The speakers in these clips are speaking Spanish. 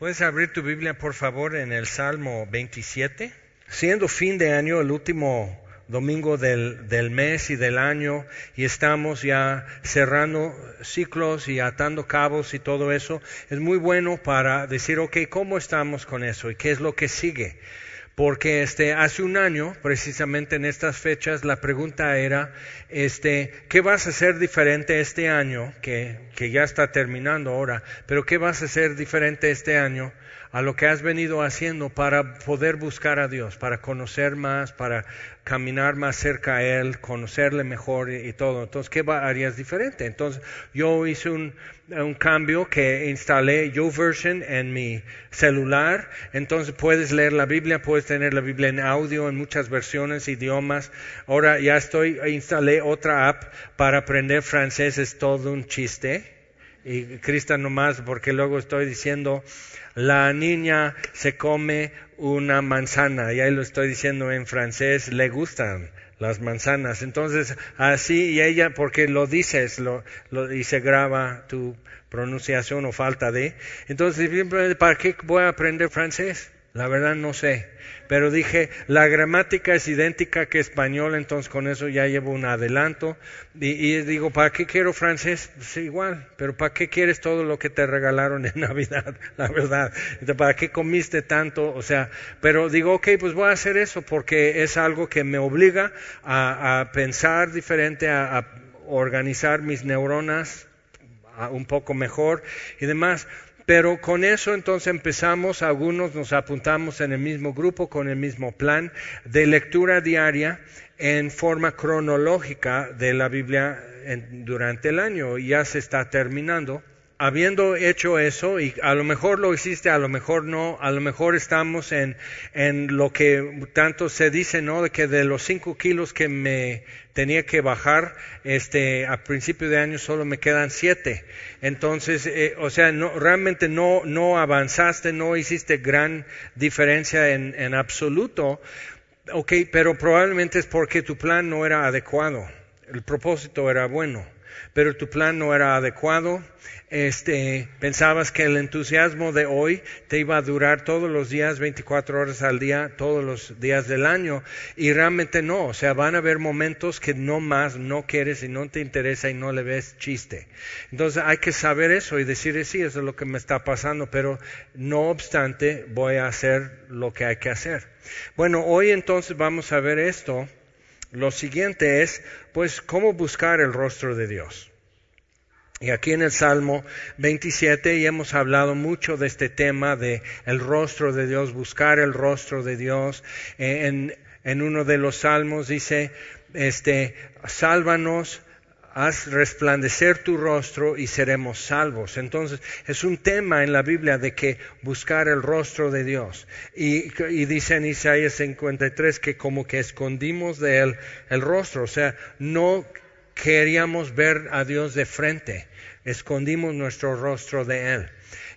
Puedes abrir tu Biblia, por favor, en el Salmo 27. Siendo fin de año, el último domingo del, del, mes y del año, y estamos ya cerrando ciclos y atando cabos y todo eso, es muy bueno para decir, ok, ¿cómo estamos con eso? ¿Y qué es lo que sigue? Porque este, hace un año, precisamente en estas fechas, la pregunta era, este, ¿qué vas a hacer diferente este año, que, que ya está terminando ahora, pero qué vas a hacer diferente este año a lo que has venido haciendo para poder buscar a Dios, para conocer más, para caminar más cerca a Él, conocerle mejor y, todo. Entonces, ¿qué harías diferente? Entonces, yo hice un, cambio que instalé YouVersion en mi celular. Entonces, puedes leer la Biblia, puedes tener la Biblia en audio en muchas versiones, idiomas. Ahora ya estoy, instalé otra app para aprender francés, es todo un chiste. Y Cristian nomás, porque luego estoy diciendo, la niña se come una manzana, y ahí lo estoy diciendo en francés, le gustan las manzanas. Entonces, así, y ella, porque lo dices lo, y se graba tu pronunciación o falta de. Entonces, ¿para qué voy a aprender francés? La verdad no sé. Pero dije, la gramática es idéntica que español, entonces con eso ya llevo un adelanto. Y, digo, ¿para qué quiero francés? Pues igual, pero ¿para qué quieres todo lo que te regalaron en Navidad? La verdad. ¿Para qué comiste tanto? O sea, pero digo, ok, pues voy a hacer eso porque es algo que me obliga a, pensar diferente, a organizar mis neuronas un poco mejor y demás. Pero con eso entonces empezamos, algunos nos apuntamos en el mismo grupo con el mismo plan de lectura diaria en forma cronológica de la Biblia durante el año. Ya se está terminando habiendo hecho eso, y a lo mejor lo hiciste, a lo mejor no, a lo mejor estamos en, en lo que tanto se dice, ¿no? De que de los cinco kilos que me tenía que bajar, este, a principio de año solo me quedan siete. Entonces, eh, o sea, no, realmente no, no avanzaste, no hiciste gran diferencia en, en absoluto. Ok, pero probablemente es porque tu plan no era adecuado. El propósito era bueno, pero tu plan no era adecuado este, pensabas que el entusiasmo de hoy te iba a durar todos los días, 24 horas al día, todos los días del año, y realmente no, o sea, van a haber momentos que no más no quieres y no te interesa y no le ves chiste. Entonces hay que saber eso y decir, sí, eso es lo que me está pasando, pero no obstante voy a hacer lo que hay que hacer. Bueno, hoy entonces vamos a ver esto. Lo siguiente es, pues, cómo buscar el rostro de Dios. Y aquí en el Salmo 27 y hemos hablado mucho de este tema de el rostro de Dios, buscar el rostro de Dios. Eh, en, en uno de los salmos dice, este, sálvanos, haz resplandecer tu rostro y seremos salvos. Entonces, es un tema en la Biblia de que buscar el rostro de Dios. Y, dice en Isaías 53 que como que escondimos de él el rostro, o sea, no queríamos ver a Dios de frente, escondimos nuestro rostro de Él,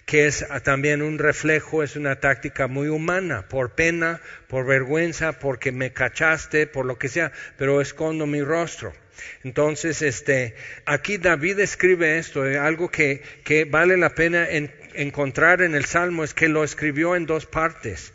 que es también un reflejo, es una táctica muy humana, por pena, por vergüenza, porque me cachaste, por lo que sea, pero escondo mi rostro. Entonces, este, aquí David escribe esto, eh, algo que, que, vale la pena encontrar en el Salmo es que lo escribió en dos partes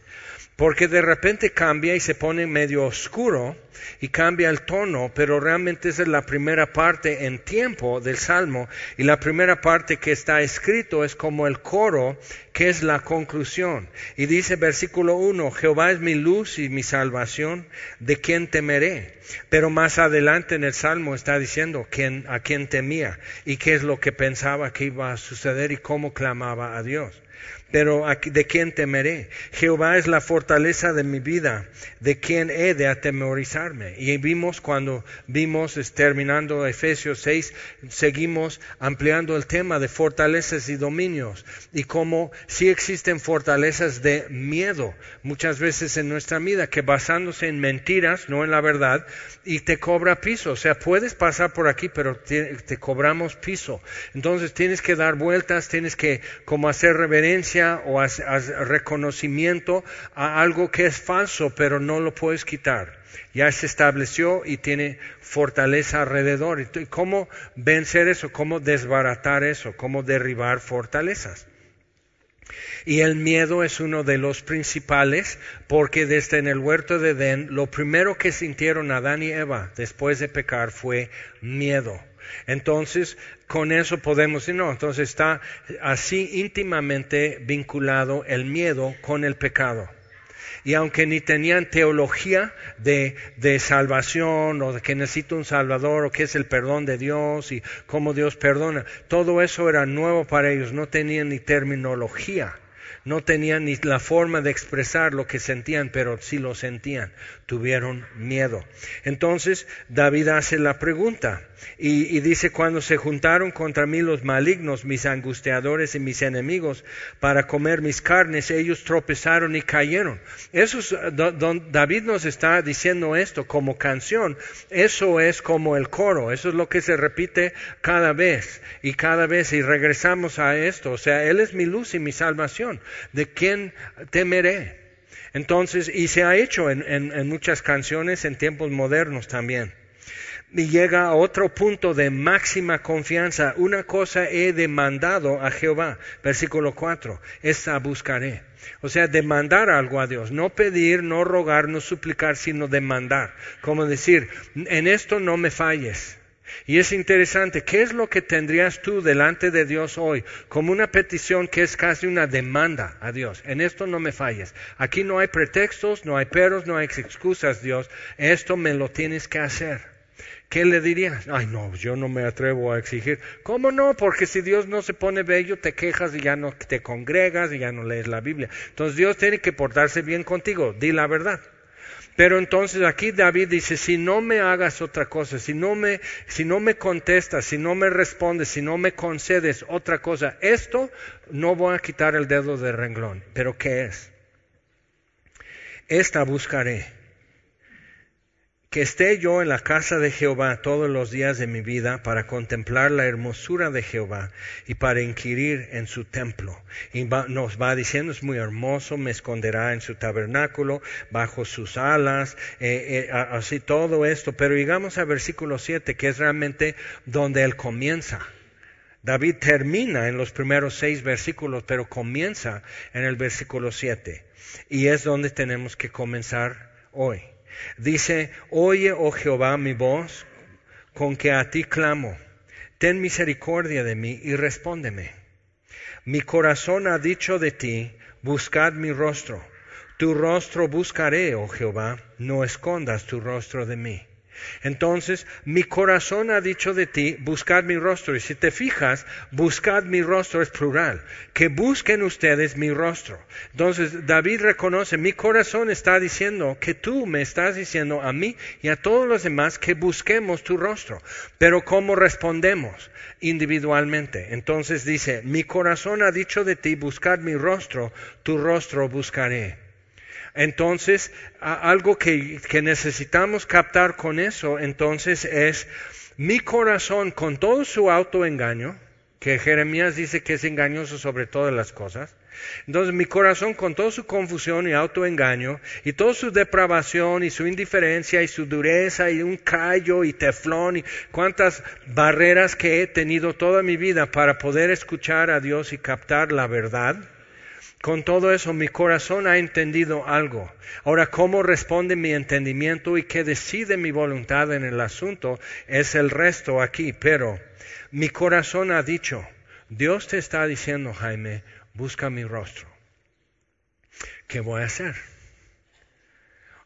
porque de repente cambia y se pone medio oscuro y cambia el tono, pero realmente esa es la primera parte en tiempo del salmo y la primera parte que está escrito es como el coro que es la conclusión. Y dice versículo 1, Jehová es mi luz y mi salvación, ¿de quién temeré? Pero más adelante en el salmo está diciendo quién, a quién temía y qué es lo que pensaba que iba a suceder y cómo clamaba a Dios. Pero ¿de quién temeré? Jehová es la fortaleza de mi vida. ¿De quién he de atemorizarme? Y vimos cuando vimos, terminando Efesios 6, seguimos ampliando el tema de fortalezas y dominios. Y cómo sí existen fortalezas de miedo muchas veces en nuestra vida, que basándose en mentiras, no en la verdad, y te cobra piso. O sea, puedes pasar por aquí, pero te, cobramos piso. Entonces tienes que dar vueltas, tienes que como hacer reverencia o a, reconocimiento a algo que es falso, pero no lo puedes quitar. Ya se estableció y tiene fortaleza alrededor. ¿Y cómo vencer eso? ¿Cómo desbaratar eso? ¿Cómo derribar fortalezas? Y el miedo es uno de los principales porque desde en el huerto de Edén lo primero que sintieron Adán y Eva después de pecar fue miedo. Entonces, con eso podemos decir, no, entonces está así íntimamente vinculado el miedo con el pecado. Y aunque ni tenían teología de, de, salvación o de que necesito un salvador o qué es el perdón de Dios y cómo Dios perdona, todo eso era nuevo para ellos, no tenían ni terminología no tenían ni la forma de expresar lo que sentían, pero sí lo sentían, tuvieron miedo. Entonces David hace la pregunta y, dice, cuando se juntaron contra mí los malignos, mis angustiadores y mis enemigos, para comer mis carnes, ellos tropezaron y cayeron. Eso David nos está diciendo esto como canción, eso es como el coro, eso es lo que se repite cada vez y cada vez y regresamos a esto, o sea, Él es mi luz y mi salvación. ¿De quién temeré? Entonces, y se ha hecho en, muchas canciones en tiempos modernos también. Y llega a otro punto de máxima confianza. Una cosa he demandado a Jehová, versículo 4, esta buscaré. O sea, demandar algo a Dios, no pedir, no rogar, no suplicar, sino demandar. Como decir, en esto no me falles. Y es interesante, ¿qué es lo que tendrías tú delante de Dios hoy como una petición que es casi una demanda a Dios? En esto no me falles. Aquí no hay pretextos, no hay peros, no hay excusas, Dios. Esto me lo tienes que hacer. ¿Qué le dirías? Ay, no, yo no me atrevo a exigir. ¿Cómo no? Porque si Dios no se pone bello, te quejas y ya no te congregas y ya no lees la Biblia. Entonces Dios tiene que portarse bien contigo. Di la verdad. Pero entonces aquí David dice, si no me hagas otra cosa, si no me, si no me contestas, si no me respondes, si no me concedes otra cosa, esto no voy a quitar el dedo del renglón. Pero ¿qué es? Esta buscaré que esté yo en la casa de Jehová todos los días de mi vida para contemplar la hermosura de Jehová y para inquirir en su templo. Y nos va diciendo, es muy hermoso, me esconderá en su tabernáculo, bajo sus alas, eh, eh, así todo esto. Pero llegamos al versículo 7, que es realmente donde él comienza. David termina en los primeros seis versículos, pero comienza en el versículo 7. Y es donde tenemos que comenzar hoy. Dice, oye, oh Jehová, mi voz, con que a ti clamo. Ten misericordia de mí y respóndeme. Mi corazón ha dicho de ti, buscad mi rostro. Tu rostro buscaré, oh Jehová, no escondas tu rostro de mí. Entonces, mi corazón ha dicho de ti, buscad mi rostro. Y si te fijas, buscad mi rostro es plural. Que busquen ustedes mi rostro. Entonces, David reconoce, mi corazón está diciendo que tú me estás diciendo a mí y a todos los demás que busquemos tu rostro. Pero ¿cómo respondemos? Individualmente. Entonces dice, mi corazón ha dicho de ti, buscad mi rostro, tu rostro buscaré. Entonces, algo que, necesitamos captar con eso, entonces, es mi corazón con todo su autoengaño, que Jeremías dice que es engañoso sobre todas las cosas. Entonces mi corazón con toda su confusión y autoengaño y toda su depravación y su indiferencia y su dureza y un callo y teflón y cuántas barreras que he tenido toda mi vida para poder escuchar a Dios y captar la verdad, con todo eso, mi corazón ha entendido algo. Ahora, cómo responde mi entendimiento y qué decide mi voluntad en el asunto es el resto aquí. Pero mi corazón ha dicho, Dios te está diciendo, Jaime, busca mi rostro. ¿Qué voy a hacer?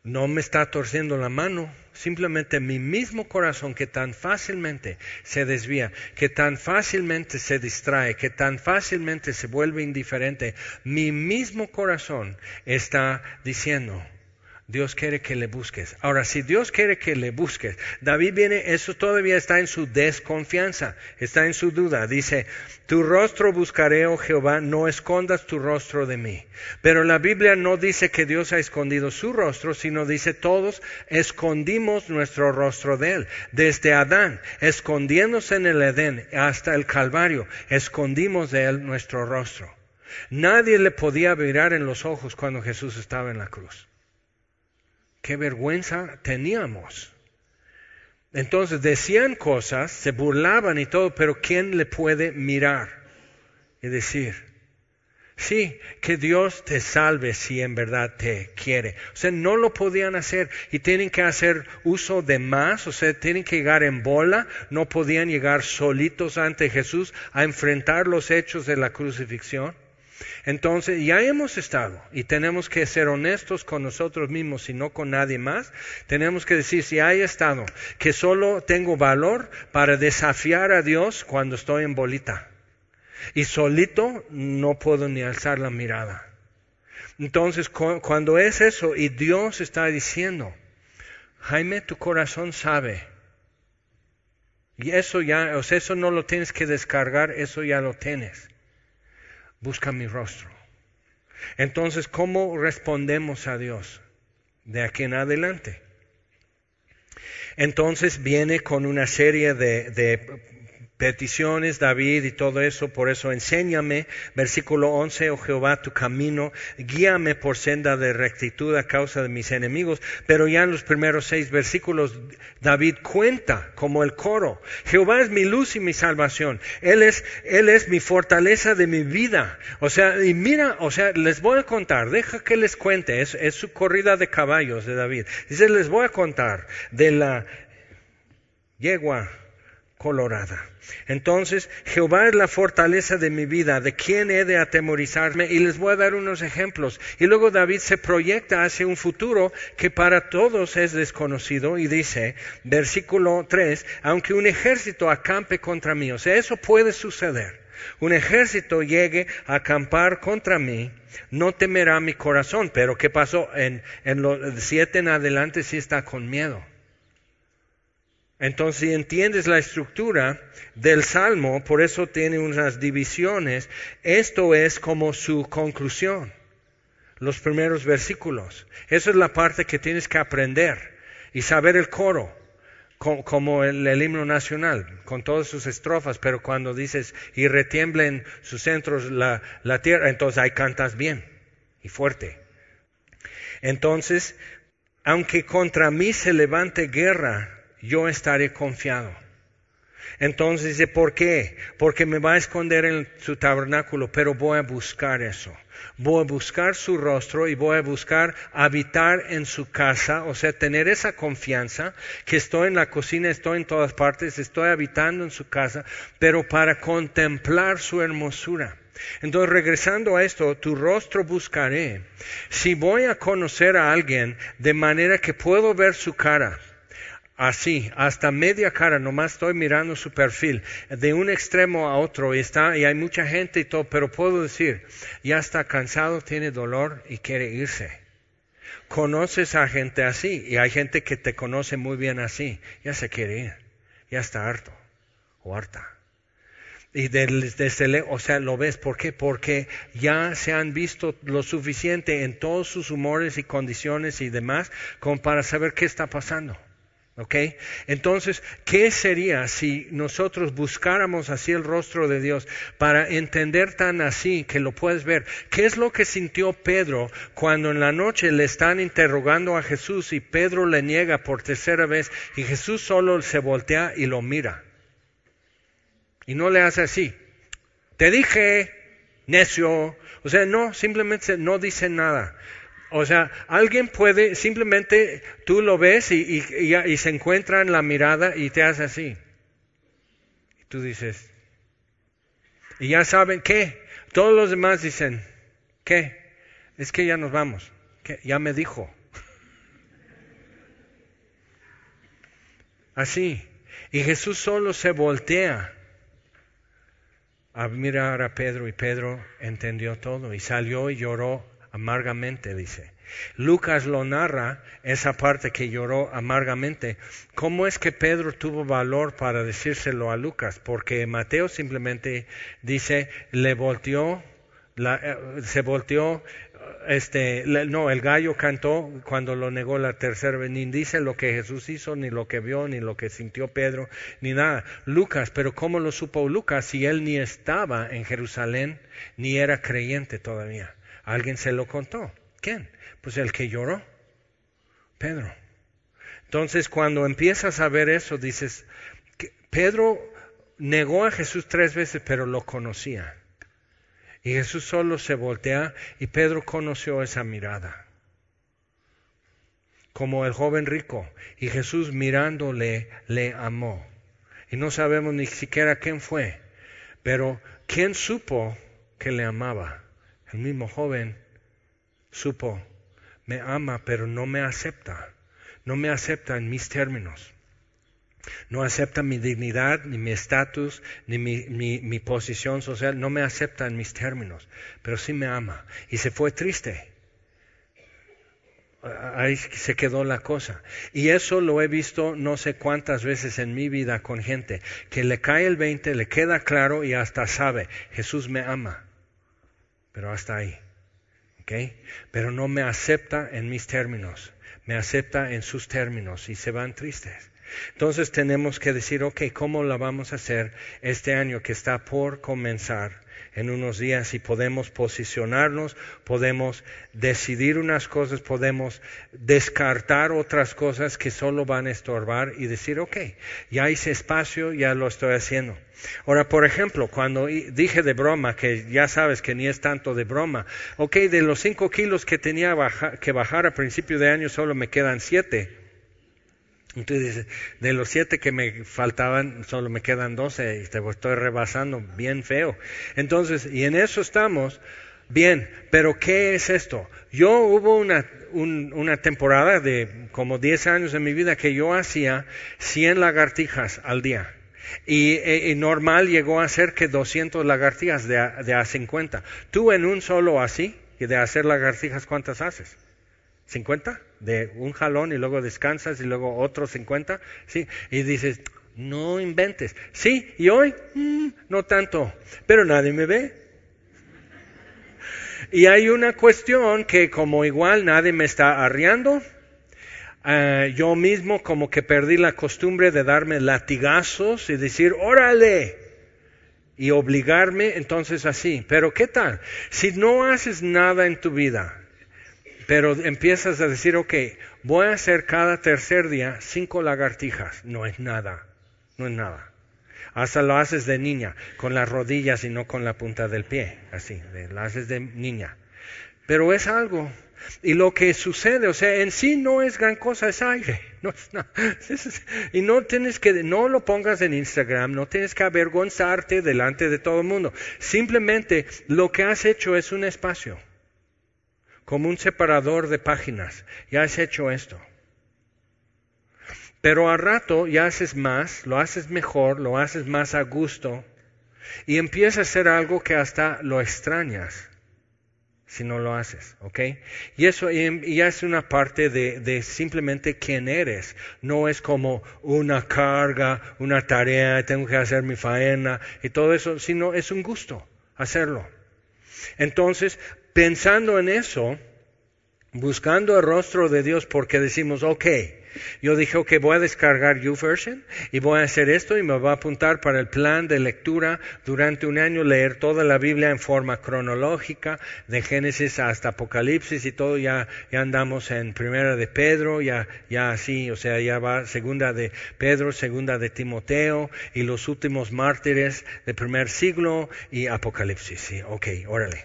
No me está torciendo la mano, simplemente mi mismo corazón que tan fácilmente se desvía, que tan fácilmente se distrae, que tan fácilmente se vuelve indiferente, mi mismo corazón está diciendo, Dios quiere que le busques. Ahora, si Dios quiere que le busques, David viene, eso todavía está en su desconfianza, está en su duda. Dice, tu rostro buscaré, oh Jehová, no escondas tu rostro de mí. Pero la Biblia no dice que Dios ha escondido su rostro, sino dice todos escondimos nuestro rostro de él. Desde Adán, escondiéndose en el Edén hasta el Calvario, escondimos de él nuestro rostro. Nadie le podía mirar en los ojos cuando Jesús estaba en la cruz qué vergüenza teníamos. Entonces decían cosas, se burlaban y todo, pero ¿quién le puede mirar y decir, Sí, que Dios te salve si en verdad te quiere. O sea, no lo podían hacer y tienen que hacer uso de más, o sea, tienen que llegar en bola, no podían llegar solitos ante Jesús a enfrentar los hechos de la crucifixión. Entonces, ya hemos estado y tenemos que ser honestos con nosotros mismos y no con nadie más. Tenemos que decir, si hay estado, que solo tengo valor para desafiar a Dios cuando estoy en bolita. Y solito no puedo ni alzar la mirada. Entonces, cuando es eso y Dios está diciendo, Jaime, tu corazón sabe. Y eso ya, o sea, eso no lo tienes que descargar, eso ya lo tienes. Busca mi rostro. Entonces, ¿cómo respondemos a Dios de aquí en adelante? Entonces viene con una serie de, de peticiones, David y todo eso, por eso enséñame, versículo 11, oh Jehová, tu camino, guíame por senda de rectitud a causa de mis enemigos, pero ya en los primeros seis versículos David cuenta como el coro, Jehová es mi luz y mi salvación, Él es, Él es mi fortaleza de mi vida, o sea, y mira, o sea, les voy a contar, deja que les cuente, es, es su corrida de caballos de David, dice, les voy a contar de la yegua colorada. Entonces, Jehová es la fortaleza de mi vida, ¿de quién he de atemorizarme? Y les voy a dar unos ejemplos. Y luego David se proyecta hacia un futuro que para todos es desconocido y dice, versículo 3, aunque un ejército acampe contra mí, o sea, eso puede suceder. Un ejército llegue a acampar contra mí, no temerá mi corazón. Pero ¿qué pasó? En, en los siete en adelante sí está con miedo. Entonces, si entiendes la estructura del Salmo, por eso tiene unas divisiones, esto es como su conclusión, los primeros versículos. Esa es la parte que tienes que aprender y saber el coro, como el, himno nacional, con todas sus estrofas, pero cuando dices, y retiemblen sus centros la, la tierra, entonces ahí cantas bien y fuerte. Entonces, aunque contra mí se levante guerra, yo estaré confiado. Entonces dice, ¿por qué? Porque me va a esconder en su tabernáculo, pero voy a buscar eso. Voy a buscar su rostro y voy a buscar habitar en su casa, o sea, tener esa confianza que estoy en la cocina, estoy en todas partes, estoy habitando en su casa, pero para contemplar su hermosura. Entonces, regresando a esto, tu rostro buscaré. Si voy a conocer a alguien de manera que puedo ver su cara, así, hasta media cara, nomás estoy mirando su perfil, de un extremo a otro, y está, y hay mucha gente y todo, pero puedo decir, ya está cansado, tiene dolor y quiere irse. Conoces a gente así, y hay gente que te conoce muy bien así, ya se quiere ir, ya está harto o harta. Y desde, o sea, lo ves, ¿por qué? Porque ya se han visto lo suficiente en todos sus humores y condiciones y demás como para saber qué está pasando. ¿Ok? Entonces, ¿qué sería si nosotros buscáramos así el rostro de Dios para entender tan así que lo puedes ver? ¿Qué es lo que sintió Pedro cuando en la noche le están interrogando a Jesús y Pedro le niega por tercera vez y Jesús solo se voltea y lo mira? Y no le hace así. Te dije, necio. O sea, no, simplemente no dice nada. O sea, alguien puede, simplemente tú lo ves y, se encuentra en la mirada y te hace así. Y tú dices, y ya saben, ¿qué? Todos los demás dicen, ¿qué? Es que ya nos vamos. ¿Qué? Ya me dijo. Así. Y Jesús solo se voltea a mirar a Pedro y Pedro entendió todo y salió y lloró amargamente, dice. Lucas lo narra, esa parte que lloró amargamente. ¿Cómo es que Pedro tuvo valor para decírselo a Lucas? Porque Mateo simplemente dice, le volteó, eh, se volteó, este, no, el gallo cantó cuando lo negó la tercera vez, ni dice lo que Jesús hizo, ni lo que vio, ni lo que sintió Pedro, ni nada. Lucas, pero ¿cómo lo supo Lucas si él ni estaba en Jerusalén, ni era creyente todavía? Alguien se lo contó. ¿Quién? Pues el que lloró, Pedro. Entonces cuando empiezas a ver eso, dices, Pedro negó a Jesús tres veces, pero lo conocía. Y Jesús solo se voltea y Pedro conoció esa mirada. Como el joven rico. Y Jesús mirándole le amó. Y no sabemos ni siquiera quién fue. Pero ¿quién supo que le amaba? El mismo joven supo, me ama, pero no me acepta. No me acepta en mis términos. No acepta mi dignidad, ni mi estatus, ni mi, posición social. No me acepta en mis términos, pero sí me ama. Y se fue triste. Ahí se quedó la cosa. Y eso lo he visto no sé cuántas veces en mi vida con gente que le cae el 20, le queda claro y hasta sabe, Jesús me ama. Pero hasta ahí. ¿ok? Pero no me acepta en mis términos. Me acepta en sus términos y se van tristes. Entonces tenemos que decir, ok, ¿cómo la vamos a hacer este año que está por comenzar? En unos días y podemos posicionarnos, podemos decidir unas cosas, podemos descartar otras cosas que solo van a estorbar y decir, ok, ya hice espacio, ya lo estoy haciendo. Ahora, por ejemplo, cuando dije de broma, que ya sabes que ni es tanto de broma, ok, de los cinco kilos que tenía que bajar a principio de año solo me quedan siete. Entonces de los siete que me faltaban, solo me quedan doce y te estoy rebasando bien feo. Entonces, y en eso estamos, bien, pero ¿qué es esto? Yo hubo una, una temporada de como diez años en mi vida que yo hacía cien lagartijas al día. Y, e, normal llegó a ser que 200 lagartijas de a, de a 50. Tú en un solo así, y de hacer lagartijas, ¿cuántas haces? ¿50? De un jalón y luego descansas y luego otro 50, ¿sí? Y dices, no inventes. Sí, y hoy, mm, no tanto, pero nadie me ve. Y hay una cuestión que como igual nadie me está arriando, eh, yo mismo como que perdí la costumbre de darme latigazos y decir, órale, y obligarme entonces así. Pero ¿qué tal? Si no haces nada en tu vida, pero empiezas a decir, ok, voy a hacer cada tercer día cinco lagartijas. No es nada, no es nada. Hasta lo haces de niña, con las rodillas y no con la punta del pie, así, lo haces de niña. Pero es algo. Y lo que sucede, o sea, en sí no es gran cosa, es aire. No es nada. Y no tienes que, no lo pongas en Instagram, no tienes que avergonzarte delante de todo el mundo. Simplemente lo que has hecho es un espacio como un separador de páginas. Ya has hecho esto. Pero al rato ya haces más, lo haces mejor, lo haces más a gusto y empieza a ser algo que hasta lo extrañas si no lo haces, ¿ok? Y eso ya es una parte de, de, simplemente quién eres. No es como una carga, una tarea, tengo que hacer mi faena y todo eso, sino es un gusto hacerlo. Entonces, pensando en eso, buscando el rostro de Dios porque decimos, ok, yo dije, ok, voy a descargar YouVersion y voy a hacer esto y me va a apuntar para el plan de lectura durante un año, leer toda la Biblia en forma cronológica, de Génesis hasta Apocalipsis y todo, ya, ya andamos en primera de Pedro, ya, ya así, o sea, ya va segunda de Pedro, segunda de Timoteo y los últimos mártires del primer siglo y Apocalipsis, sí, ok, órale.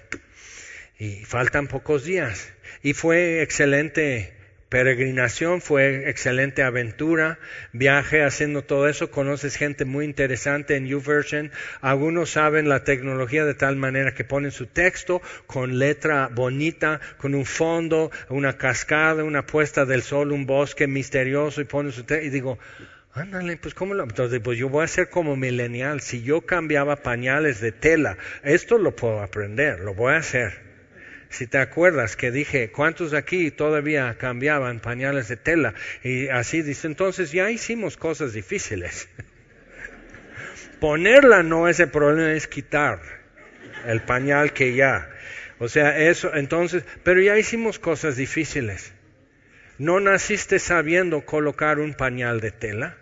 Y faltan pocos días. Y fue excelente peregrinación, fue excelente aventura, viaje haciendo todo eso, conoces gente muy interesante en YouVersion, algunos saben la tecnología de tal manera que ponen su texto con letra bonita, con un fondo, una cascada, una puesta del sol, un bosque misterioso y ponen su texto y digo, Ándale, pues cómo lo... Entonces, pues yo voy a ser como milenial. Si yo cambiaba pañales de tela, esto lo puedo aprender, lo voy a hacer. Si te acuerdas que dije, ¿cuántos aquí todavía cambiaban pañales de tela? Y así dice, entonces ya hicimos cosas difíciles. Ponerla no es el problema, es quitar el pañal que ya. O sea, eso, entonces, pero ya hicimos cosas difíciles. No naciste sabiendo colocar un pañal de tela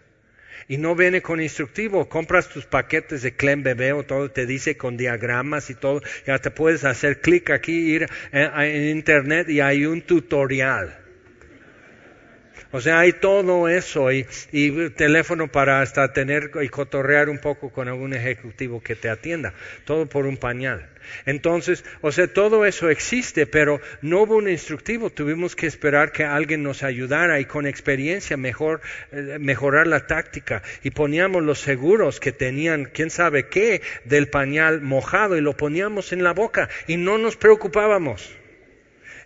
y no viene con instructivo. Compras tus paquetes de Clem Bebé o todo, te dice con diagramas y todo. Ya te puedes hacer clic aquí, ir en internet y hay un tutorial. O sea, hay todo eso y, teléfono para hasta tener y cotorrear un poco con algún ejecutivo que te atienda. Todo por un pañal. Entonces, o sea, todo eso existe, pero no hubo un instructivo. Tuvimos que esperar que alguien nos ayudara y con experiencia mejor, eh, mejorar la táctica. Y poníamos los seguros que tenían, quién sabe qué, del pañal mojado y lo poníamos en la boca y no nos preocupábamos.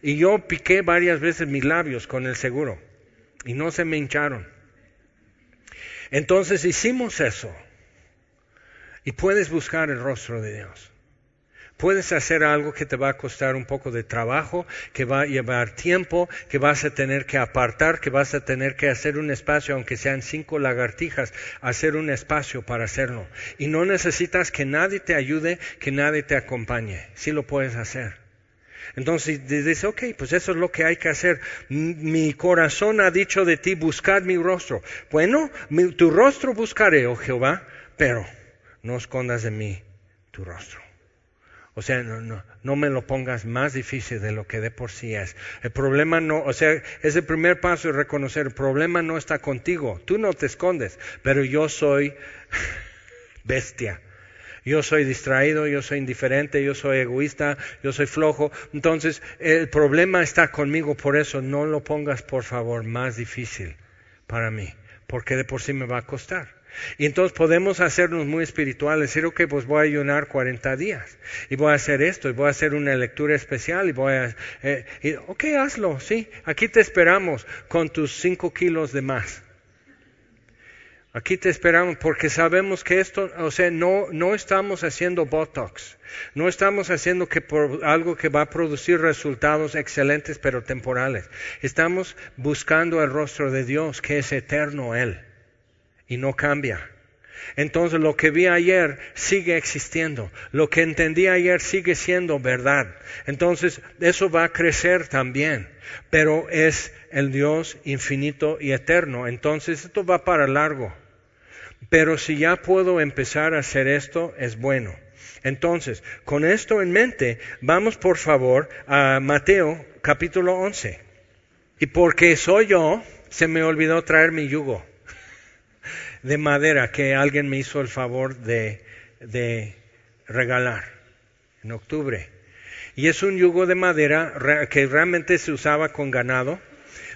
Y yo piqué varias veces mis labios con el seguro y no se me hincharon. Entonces hicimos eso. Y puedes buscar el rostro de Dios. Puedes hacer algo que te va a costar un poco de trabajo, que va a llevar tiempo, que vas a tener que apartar, que vas a tener que hacer un espacio, aunque sean cinco lagartijas, hacer un espacio para hacerlo. Y no necesitas que nadie te ayude, que nadie te acompañe. Sí lo puedes hacer. Entonces dice, ok, pues eso es lo que hay que hacer. Mi corazón ha dicho de ti, buscar mi rostro. Bueno, tu rostro buscaré, oh Jehová, pero no escondas de mí tu rostro. O sea, no me lo pongas más difícil de lo que de por sí es. El problema no, o sea, es el primer paso de reconocer, el problema no está contigo. Tú no te escondes, pero yo soy bestia. Yo soy distraído, yo soy indiferente, yo soy egoísta, yo soy flojo. Entonces, el problema está conmigo, por eso no lo pongas, por favor, más difícil para mí, porque de por sí me va a costar. Y entonces podemos hacernos muy espirituales, decir, ok, pues voy a ayunar 40 días y voy a hacer esto y voy a hacer una lectura especial y voy a... Eh, y, ok, hazlo, sí, aquí te esperamos con tus 5 kilos de más. Aquí te esperamos porque sabemos que esto, o sea, no, no estamos haciendo Botox, no estamos haciendo que por algo que va a producir resultados excelentes pero temporales. Estamos buscando el rostro de Dios que es eterno Él y no cambia. Entonces lo que vi ayer sigue existiendo, lo que entendí ayer sigue siendo verdad. Entonces eso va a crecer también, pero es el Dios infinito y eterno. Entonces esto va para largo. Pero si ya puedo empezar a hacer esto, es bueno. Entonces, con esto en mente, vamos por favor a Mateo capítulo 11. Y porque soy yo, se me olvidó traer mi yugo de madera que alguien me hizo el favor de, de regalar en octubre. Y es un yugo de madera que realmente se usaba con ganado,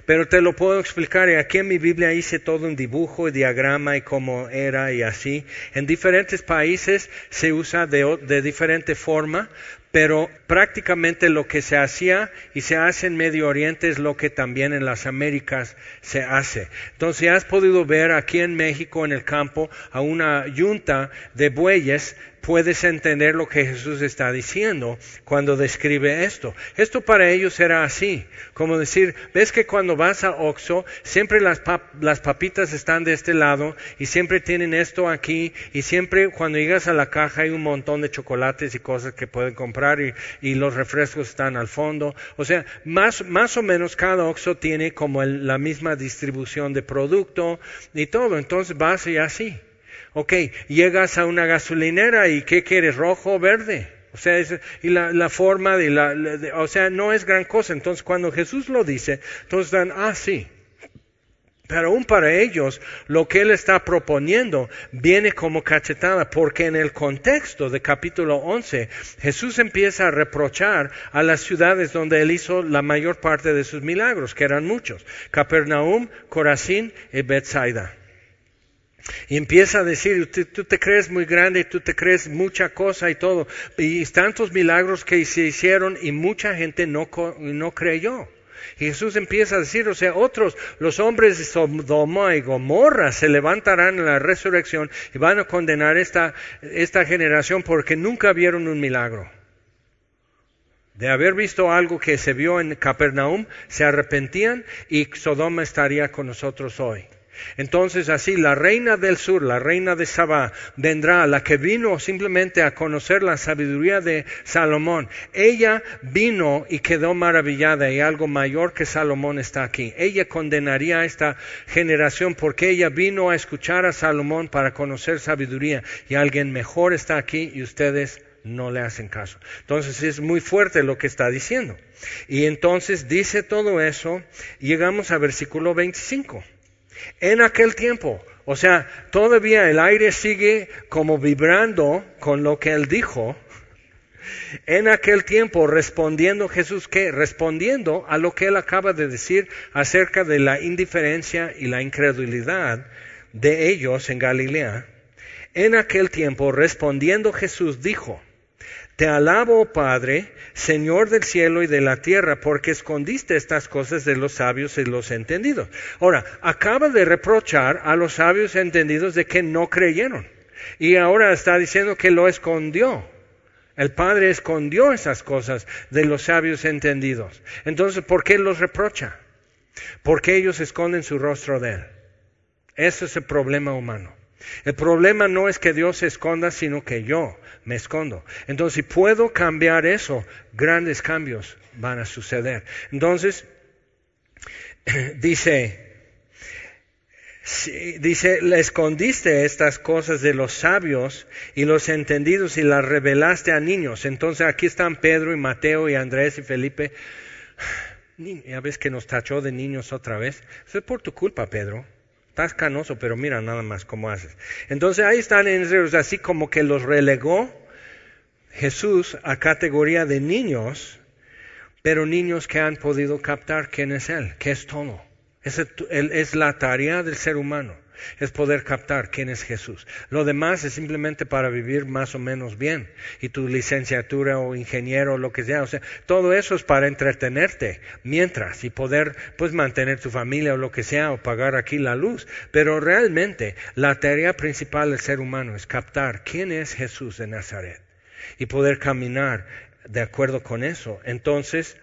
pero te lo puedo explicar. Y aquí en mi Biblia hice todo un dibujo y diagrama y cómo era y así. En diferentes países se usa de, de diferente forma, pero prácticamente lo que se hacía y se hace en Medio Oriente es lo que también en las Américas se hace. Entonces has podido ver aquí en México en el campo a una yunta de bueyes puedes entender lo que Jesús está diciendo cuando describe esto. Esto para ellos era así, como decir, ves que cuando vas a Oxo, siempre las, las papitas están de este lado y siempre tienen esto aquí y siempre cuando llegas a la caja hay un montón de chocolates y cosas que pueden comprar y, y los refrescos están al fondo. O sea, más, más o menos cada Oxo tiene como la misma distribución de producto y todo, entonces vas y así. Ok, llegas a una gasolinera y ¿qué quieres? ¿Rojo o verde? O sea, y la, forma de la, o sea, no es gran cosa. Entonces, cuando Jesús lo dice, entonces dan, ah, sí. Pero aún para ellos, lo que Él está proponiendo viene como cachetada, porque en el contexto de capítulo 11, Jesús empieza a reprochar a las ciudades donde Él hizo la mayor parte de sus milagros, que eran muchos, Capernaum, Corazín y Bethsaida. Y empieza a decir, tú, te crees muy grande, tú te crees mucha cosa y todo. Y tantos milagros que se hicieron y mucha gente no, no creyó. Jesús empieza a decir, o sea, otros, los hombres de Sodoma y Gomorra se levantarán en la resurrección y van a condenar esta, esta generación porque nunca vieron un milagro. De haber visto algo que se vio en Capernaum, se arrepentían y Sodoma estaría con nosotros hoy. Entonces así la reina del sur, la reina de Sabá, vendrá, la que vino simplemente a conocer la sabiduría de Salomón. Ella vino y quedó maravillada y algo mayor que Salomón está aquí. Ella condenaría a esta generación porque ella vino a escuchar a Salomón para conocer sabiduría y alguien mejor está aquí y ustedes no le hacen caso. Entonces es muy fuerte lo que está diciendo. Y entonces dice todo eso, llegamos a versículo 25. En aquel tiempo, o sea, todavía el aire sigue como vibrando con lo que él dijo. En aquel tiempo, respondiendo Jesús, ¿qué? Respondiendo a lo que él acaba de decir acerca de la indiferencia y la incredulidad de ellos en Galilea. En aquel tiempo, respondiendo Jesús, dijo, Te alabo, Padre, Señor del cielo y de la tierra, porque escondiste estas cosas de los sabios y los entendidos. Ahora, acaba de reprochar a los sabios entendidos de que no creyeron. Y ahora está diciendo que lo escondió. El Padre escondió esas cosas de los sabios entendidos. Entonces, ¿por qué los reprocha? Porque ellos esconden su rostro de Él. Ese es el problema humano. El problema no es que Dios se esconda, sino que yo me escondo. Entonces, si puedo cambiar eso, grandes cambios van a suceder. Entonces, dice, dice, le escondiste estas cosas de los sabios y los entendidos y las revelaste a niños. Entonces aquí están Pedro y Mateo y Andrés y Felipe. Ya ves que nos tachó de niños otra vez. Eso es por tu culpa, Pedro. Estás canoso, pero mira nada más cómo haces. Entonces ahí están en así como que los relegó Jesús a categoría de niños, pero niños que han podido captar quién es Él, qué es todo. Es, es la tarea del ser humano, es poder captar quién es Jesús. Lo demás es simplemente para vivir más o menos bien. Y tu licenciatura o ingeniero o lo que sea, o sea, todo eso es para entretenerte mientras y poder pues mantener tu familia o lo que sea o pagar aquí la luz. Pero realmente la tarea principal del ser humano es captar quién es Jesús de Nazaret y poder caminar de acuerdo con eso. Entonces,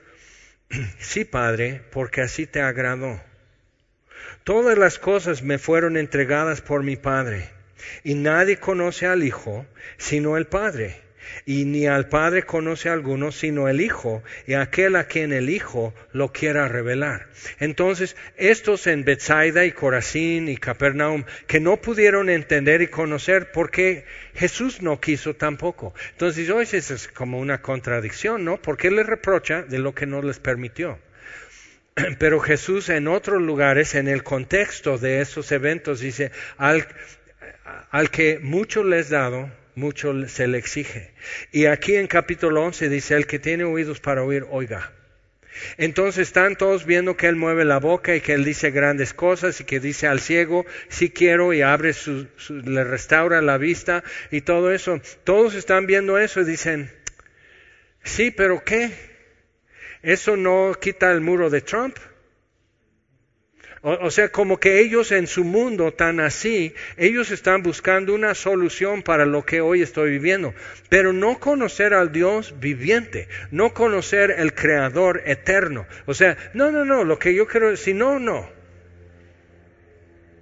sí, Padre, porque así te agradó. Todas las cosas me fueron entregadas por mi Padre, y nadie conoce al Hijo sino el Padre, y ni al Padre conoce a alguno sino el Hijo, y aquel a quien el Hijo lo quiera revelar. Entonces, estos en Bethsaida y Corazín y Capernaum, que no pudieron entender y conocer porque Jesús no quiso tampoco. Entonces, hoy es como una contradicción, ¿no? Porque les reprocha de lo que no les permitió. Pero Jesús en otros lugares, en el contexto de esos eventos, dice, al, al que mucho les dado, mucho se le exige. Y aquí en capítulo 11 dice, el que tiene oídos para oír, oiga. Entonces están todos viendo que Él mueve la boca y que Él dice grandes cosas y que dice al ciego, si quiero, y abre su, le restaura la vista y todo eso. Todos están viendo eso y dicen, sí, pero ¿qué? ¿Eso no quita el muro de Trump? O, sea, como que ellos en su mundo tan así, ellos están buscando una solución para lo que hoy estoy viviendo, pero no conocer al Dios viviente, no conocer el Creador eterno. O sea, no, no, no, lo que yo quiero, si no, no.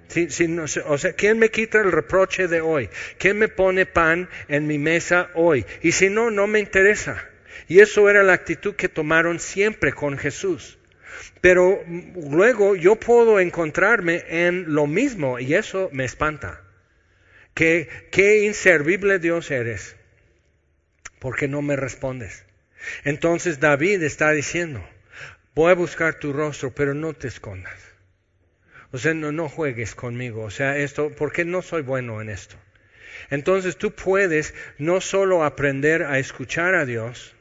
Si, no o sea, ¿quién me quita el reproche de hoy? ¿Quién me pone pan en mi mesa hoy? Y si no, no me interesa. Y eso era la actitud que tomaron siempre con Jesús. Pero luego yo puedo encontrarme en lo mismo y eso me espanta. Que qué inservible Dios eres, porque no me respondes. Entonces David está diciendo, voy a buscar tu rostro, pero no te escondas. O sea, no, no juegues conmigo. O sea, esto, porque no soy bueno en esto. Entonces tú puedes no solo aprender a escuchar a Dios,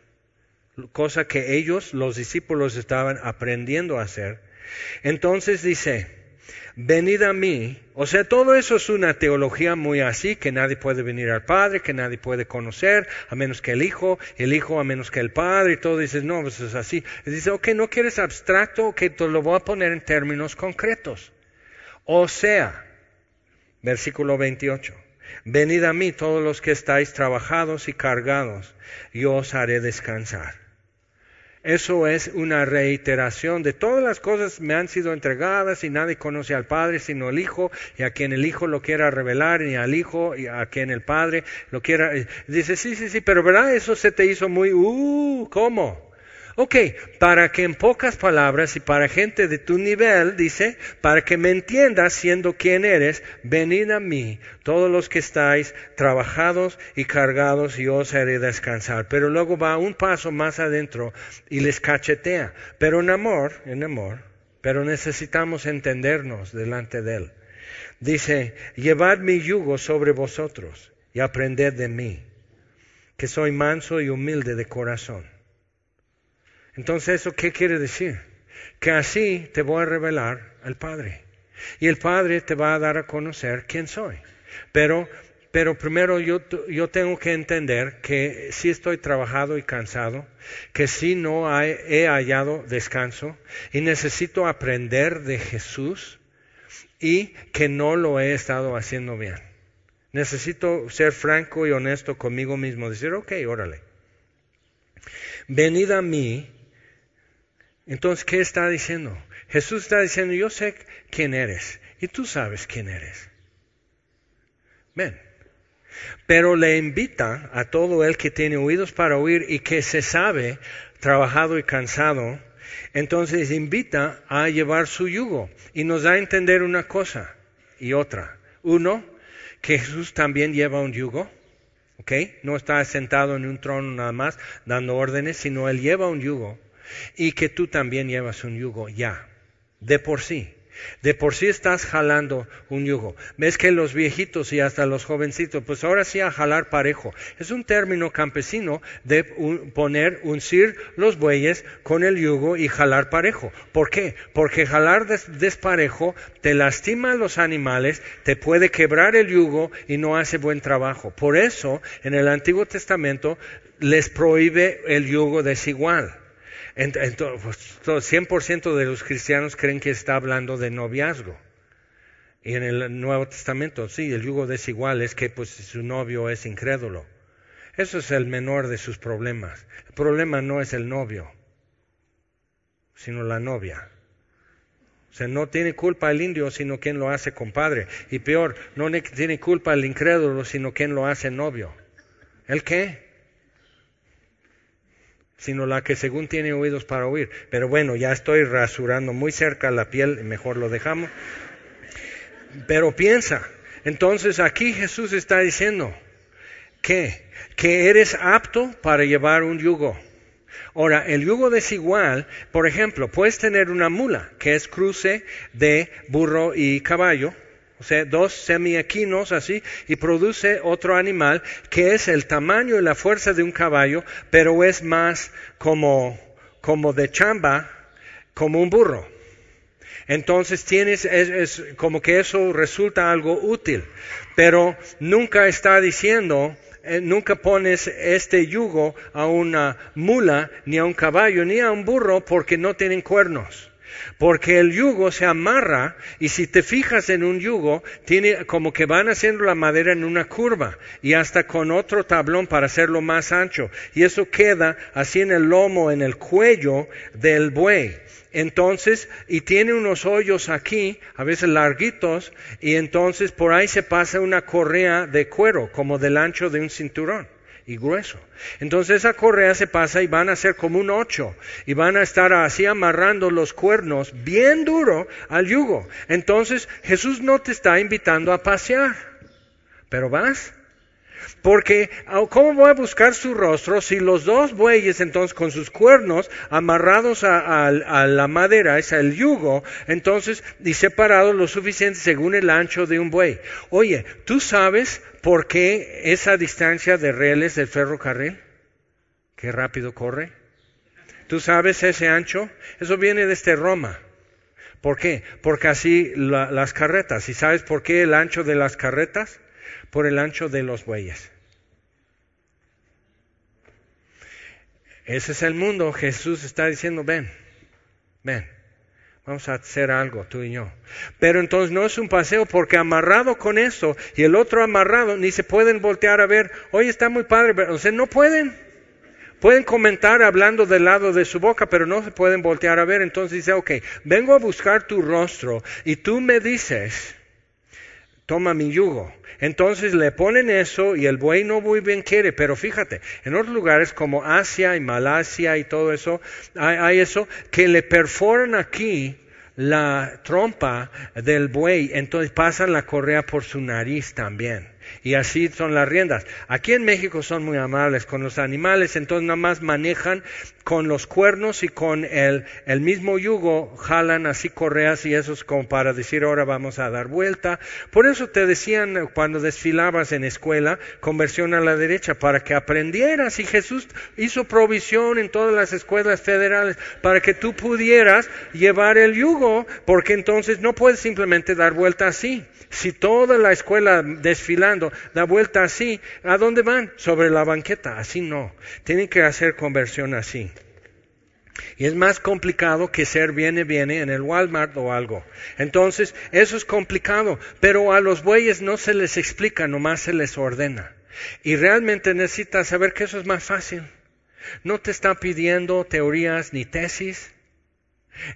cosa que ellos, los discípulos, estaban aprendiendo a hacer. Entonces dice, venid a mí. O sea, todo eso es una teología muy así, que nadie puede venir al Padre, que nadie puede conocer, a menos que el Hijo, el Hijo a menos que el Padre, y todo dices, no, pues es así. Y dice, ok, no quieres abstracto, ok, te lo voy a poner en términos concretos. O sea, versículo 28. Venid a mí todos los que estáis trabajados y cargados, yo os haré descansar. Eso es una reiteración de todas las cosas me han sido entregadas y nadie conoce al Padre sino el Hijo y a quien el Hijo lo quiera revelar y al Hijo y a quien el Padre lo quiera. Dice, sí, sí, sí, pero ¿verdad? Eso se te hizo muy, uh, ¿cómo? Ok, para que en pocas palabras y para gente de tu nivel, dice, para que me entiendas siendo quien eres, venid a mí, todos los que estáis trabajados y cargados y os haré descansar. Pero luego va un paso más adentro y les cachetea. Pero en amor, en amor, pero necesitamos entendernos delante de Él. Dice, llevad mi yugo sobre vosotros y aprended de mí, que soy manso y humilde de corazón entonces, ¿eso qué quiere decir? Que así te voy a revelar al Padre. Y el Padre te va a dar a conocer quién soy. Pero, pero primero yo, yo tengo que entender que sí estoy trabajado y cansado, que sí no he hallado descanso y necesito aprender de Jesús y que no lo he estado haciendo bien. Necesito ser franco y honesto conmigo mismo, decir, ok, órale. Venid a mí entonces, ¿qué está diciendo? Jesús está diciendo, yo sé quién eres y tú sabes quién eres. Ven. Pero le invita a todo el que tiene oídos para oír y que se sabe trabajado y cansado, entonces invita a llevar su yugo y nos da a entender una cosa y otra. Uno, que Jesús también lleva un yugo, ¿ok? No está sentado en un trono nada más dando órdenes, sino él lleva un yugo y que tú también llevas un yugo ya, de por sí. De por sí estás jalando un yugo. Ves que los viejitos y hasta los jovencitos, pues ahora sí a jalar parejo. Es un término campesino de poner, uncir los bueyes con el yugo y jalar parejo. ¿Por qué? Porque jalar desparejo te lastima a los animales, te puede quebrar el yugo y no hace buen trabajo. Por eso, en el Antiguo Testamento les prohíbe el yugo desigual. 100% pues, de los cristianos creen que está hablando de noviazgo. Y en el Nuevo Testamento, sí, el yugo desigual es que pues, su novio es incrédulo. Eso es el menor de sus problemas. El problema no es el novio, sino la novia. O sea, no tiene culpa el indio, sino quien lo hace compadre. Y peor, no tiene culpa el incrédulo, sino quien lo hace novio. ¿El qué? Sino la que según tiene oídos para oír. Pero bueno, ya estoy rasurando muy cerca la piel, mejor lo dejamos. Pero piensa, entonces aquí Jesús está diciendo que, que eres apto para llevar un yugo. Ahora, el yugo desigual, por ejemplo, puedes tener una mula, que es cruce de burro y caballo, o sea, dos semiequinos así, y produce otro animal que es el tamaño y la fuerza de un caballo, pero es más como, como de chamba, como un burro. Entonces tienes, es, como que eso resulta algo útil, pero nunca está diciendo, eh, nunca pones este yugo a una mula, ni a un caballo, ni a un burro, porque no tienen cuernos. Porque el yugo se amarra y si te fijas en un yugo, tiene como que van haciendo la madera en una curva y hasta con otro tablón para hacerlo más ancho. Y eso queda así en el lomo, en el cuello del buey. Entonces, y tiene unos hoyos aquí, a veces larguitos, y entonces por ahí se pasa una correa de cuero, como del ancho de un cinturón y grueso. Entonces esa correa se pasa y van a ser como un ocho y van a estar así amarrando los cuernos bien duro al yugo. Entonces Jesús no te está invitando a pasear, pero vas porque, ah, ¿cómo voy a buscar su rostro si los dos bueyes, entonces, con sus cuernos amarrados a, la madera, es el yugo, entonces, y separados lo suficiente según el ancho de un buey? Oye, ¿tú sabes por qué esa distancia de rieles del ferrocarril? ¿Qué rápido corre? ¿Tú sabes ese ancho? Eso viene desde Roma. ¿Por qué? Porque así las carretas. ¿Y sabes por qué el ancho de las carretas? Por el ancho de los bueyes. Ese es el mundo. Jesús está diciendo, ven, ven, vamos a hacer algo, tú y yo. Pero entonces no es un paseo porque amarrado con eso y el otro amarrado, ni se pueden voltear a ver, oye, está muy padre, pero, no pueden. Pueden comentar hablando del lado de su boca, pero no se pueden voltear a ver. Entonces dice, ok, vengo a buscar tu rostro y tú me dices, toma mi yugo. Entonces le ponen eso y el buey no muy bien quiere, pero fíjate, en otros lugares como Asia y Malasia y todo eso, hay, hay eso que le perforan aquí la trompa del buey, entonces pasan la correa por su nariz también. Y así son las riendas. Aquí en México son muy amables con los animales, entonces nada más manejan con los cuernos y con el, el mismo yugo, jalan así correas y eso es como para decir ahora vamos a dar vuelta. Por eso te decían cuando desfilabas en escuela, conversión a la derecha, para que aprendieras. Y Jesús hizo provisión en todas las escuelas federales para que tú pudieras llevar el yugo, porque entonces no puedes simplemente dar vuelta así. Si toda la escuela desfilando da vuelta así, ¿a dónde van? Sobre la banqueta. Así no. Tienen que hacer conversión así. Y es más complicado que ser viene, viene en el Walmart o algo. Entonces, eso es complicado. Pero a los bueyes no se les explica, nomás se les ordena. Y realmente necesitas saber que eso es más fácil. No te está pidiendo teorías ni tesis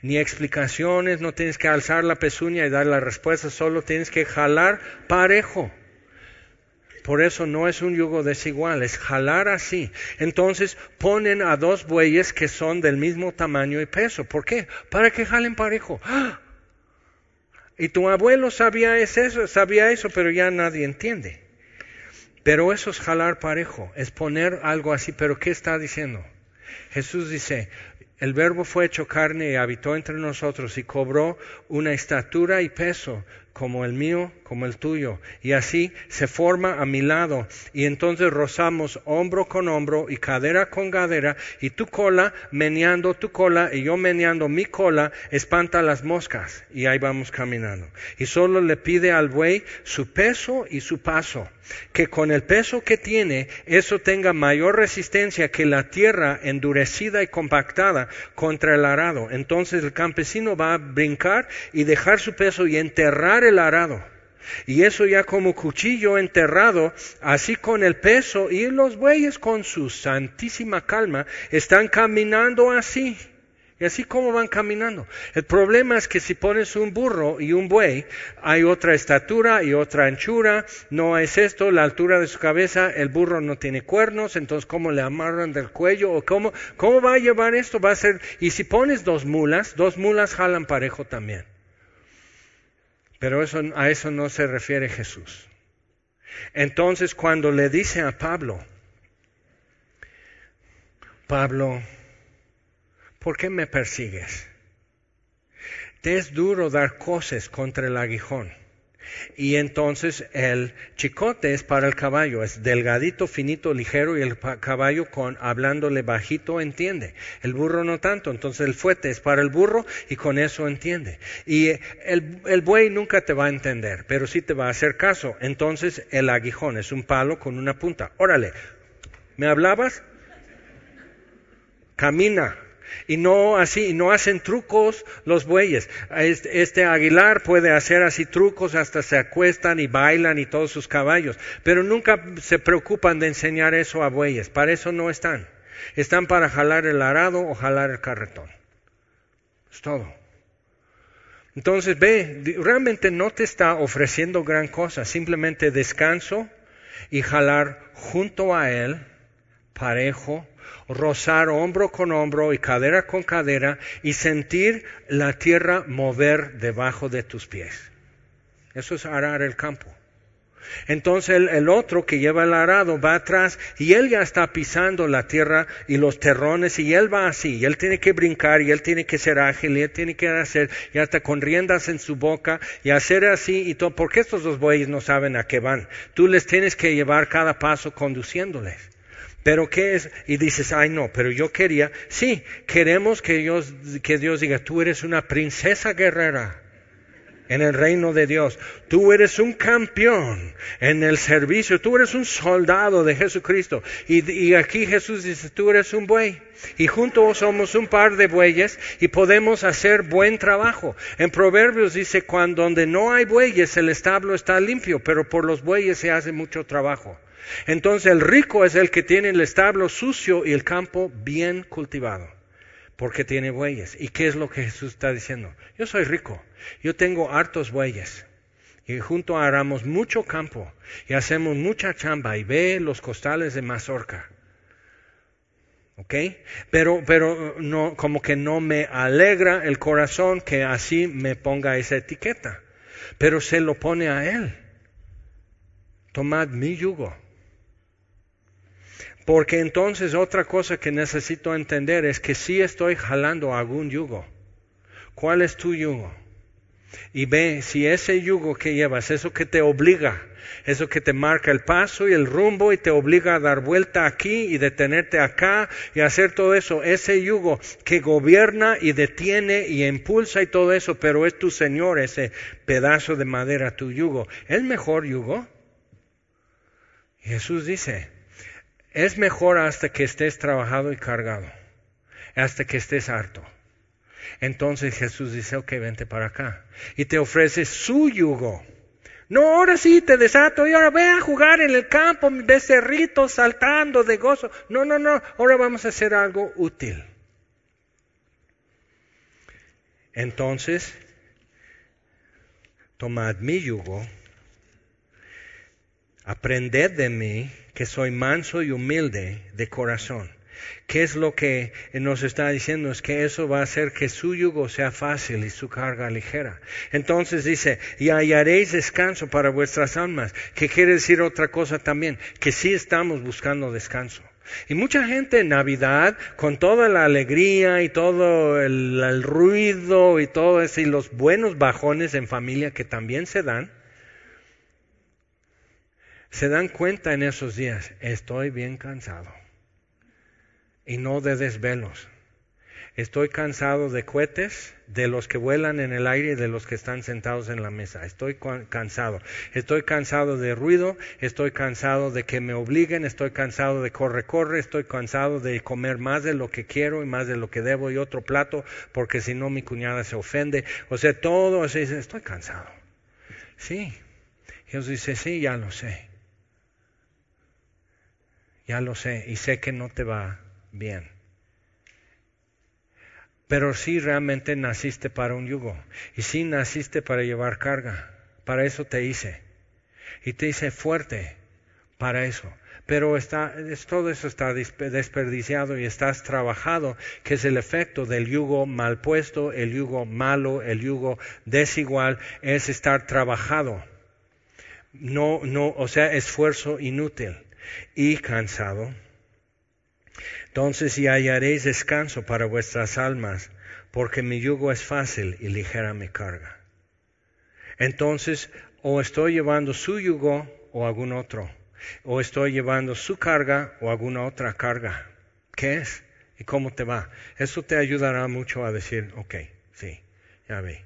ni explicaciones, no tienes que alzar la pezuña y dar la respuesta, solo tienes que jalar parejo. Por eso no es un yugo desigual, es jalar así. Entonces ponen a dos bueyes que son del mismo tamaño y peso. ¿Por qué? Para que jalen parejo. ¡Ah! Y tu abuelo sabía eso, sabía eso, pero ya nadie entiende. Pero eso es jalar parejo, es poner algo así. Pero ¿qué está diciendo? Jesús dice, el verbo fue hecho carne y habitó entre nosotros y cobró una estatura y peso como el mío, como el tuyo. Y así se forma a mi lado. Y entonces rozamos hombro con hombro y cadera con cadera. Y tu cola, meneando tu cola y yo meneando mi cola, espanta las moscas. Y ahí vamos caminando. Y solo le pide al buey su peso y su paso. Que con el peso que tiene, eso tenga mayor resistencia que la tierra endurecida y compactada contra el arado. Entonces el campesino va a brincar y dejar su peso y enterrar el arado. Y eso ya como cuchillo enterrado, así con el peso, y los bueyes con su santísima calma están caminando así. Y así como van caminando. El problema es que si pones un burro y un buey, hay otra estatura y otra anchura, no es esto, la altura de su cabeza, el burro no tiene cuernos, entonces cómo le amarran del cuello o cómo, cómo va a llevar esto, va a ser, y si pones dos mulas, dos mulas jalan parejo también. Pero eso, a eso no se refiere Jesús. Entonces cuando le dice a Pablo, Pablo, ¿por qué me persigues? Te es duro dar cosas contra el aguijón. Y entonces el chicote es para el caballo, es delgadito, finito, ligero y el caballo con hablándole bajito entiende. El burro no tanto, entonces el fuete es para el burro y con eso entiende. Y el, el buey nunca te va a entender, pero sí te va a hacer caso. Entonces el aguijón es un palo con una punta. Órale, ¿me hablabas? Camina, y no así, no hacen trucos los bueyes. Este, aguilar puede hacer así trucos, hasta se acuestan y bailan y todos sus caballos, pero nunca se preocupan de enseñar eso a bueyes. Para eso no están. Están para jalar el arado o jalar el carretón. Es todo. Entonces ve, realmente no te está ofreciendo gran cosa, simplemente descanso y jalar junto a él, parejo, rozar hombro con hombro y cadera con cadera y sentir la tierra mover debajo de tus pies. Eso es arar el campo. Entonces el, otro que lleva el arado va atrás y él ya está pisando la tierra y los terrones y él va así, y él tiene que brincar y él tiene que ser ágil y él tiene que hacer, y hasta con riendas en su boca y hacer así y todo, porque estos dos bueyes no saben a qué van. Tú les tienes que llevar cada paso conduciéndoles. Pero ¿qué es? Y dices, ay no, pero yo quería, sí, queremos que Dios, que Dios diga, tú eres una princesa guerrera en el reino de Dios. Tú eres un campeón en el servicio, tú eres un soldado de Jesucristo. Y, y, aquí Jesús dice, tú eres un buey. Y juntos somos un par de bueyes y podemos hacer buen trabajo. En Proverbios dice, cuando donde no hay bueyes el establo está limpio, pero por los bueyes se hace mucho trabajo. Entonces el rico es el que tiene el establo sucio y el campo bien cultivado, porque tiene bueyes. ¿Y qué es lo que Jesús está diciendo? Yo soy rico, yo tengo hartos bueyes. y junto aramos mucho campo y hacemos mucha chamba y ve los costales de mazorca. ¿Ok? Pero, pero no, como que no me alegra el corazón que así me ponga esa etiqueta. Pero se lo pone a él. Tomad mi yugo. Porque entonces otra cosa que necesito entender es que si estoy jalando algún yugo. ¿Cuál es tu yugo? Y ve si ese yugo que llevas, eso que te obliga, eso que te marca el paso y el rumbo y te obliga a dar vuelta aquí y detenerte acá y hacer todo eso, ese yugo que gobierna y detiene y impulsa y todo eso, pero es tu Señor, ese pedazo de madera, tu yugo. ¿Es mejor yugo? Jesús dice, es mejor hasta que estés trabajado y cargado, hasta que estés harto. Entonces Jesús dice, ok, vente para acá. Y te ofrece su yugo. No, ahora sí te desato y ahora ve a jugar en el campo de cerrito saltando de gozo. No, no, no, ahora vamos a hacer algo útil. Entonces, tomad mi yugo, aprended de mí que soy manso y humilde de corazón ¿Qué es lo que nos está diciendo? Es que eso va a hacer que su yugo sea fácil y su carga ligera. Entonces dice, y hallaréis descanso para vuestras almas, que quiere decir otra cosa también, que sí estamos buscando descanso. Y mucha gente en Navidad, con toda la alegría y todo el, el ruido y todo eso, y los buenos bajones en familia que también se dan, se dan cuenta en esos días, estoy bien cansado y no de desvelos. Estoy cansado de cohetes, de los que vuelan en el aire y de los que están sentados en la mesa. Estoy cansado. Estoy cansado de ruido, estoy cansado de que me obliguen, estoy cansado de corre, corre, estoy cansado de comer más de lo que quiero y más de lo que debo y otro plato, porque si no mi cuñada se ofende. O sea, todo así, estoy cansado. Sí. Dios dice, sí, ya lo sé. Ya lo sé y sé que no te va bien. Pero si realmente naciste para un yugo y si naciste para llevar carga, para eso te hice. Y te hice fuerte para eso. Pero está, todo eso está desperdiciado y estás trabajado, que es el efecto del yugo mal puesto, el yugo malo, el yugo desigual, es estar trabajado. No, no, o sea, esfuerzo inútil y cansado entonces y hallaréis descanso para vuestras almas, porque mi yugo es fácil y ligera mi carga. Entonces, o estoy llevando su yugo o algún otro, o estoy llevando su carga o alguna otra carga. ¿Qué es? ¿Y cómo te va? Eso te ayudará mucho a decir, ok, sí, ya vi.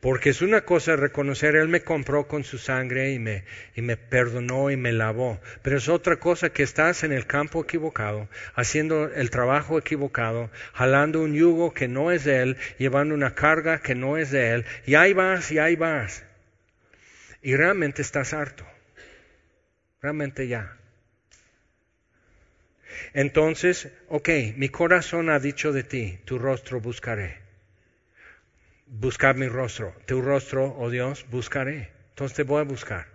Porque es una cosa reconocer, Él me compró con su sangre y me, y me perdonó y me lavó. Pero es otra cosa que estás en el campo equivocado, haciendo el trabajo equivocado, jalando un yugo que no es de Él, llevando una carga que no es de Él, y ahí vas y ahí vas. Y realmente estás harto. Realmente ya. Entonces, ok, mi corazón ha dicho de ti, tu rostro buscaré buscar mi rostro. Tu rostro, oh Dios, buscaré. Entonces te voy a buscar.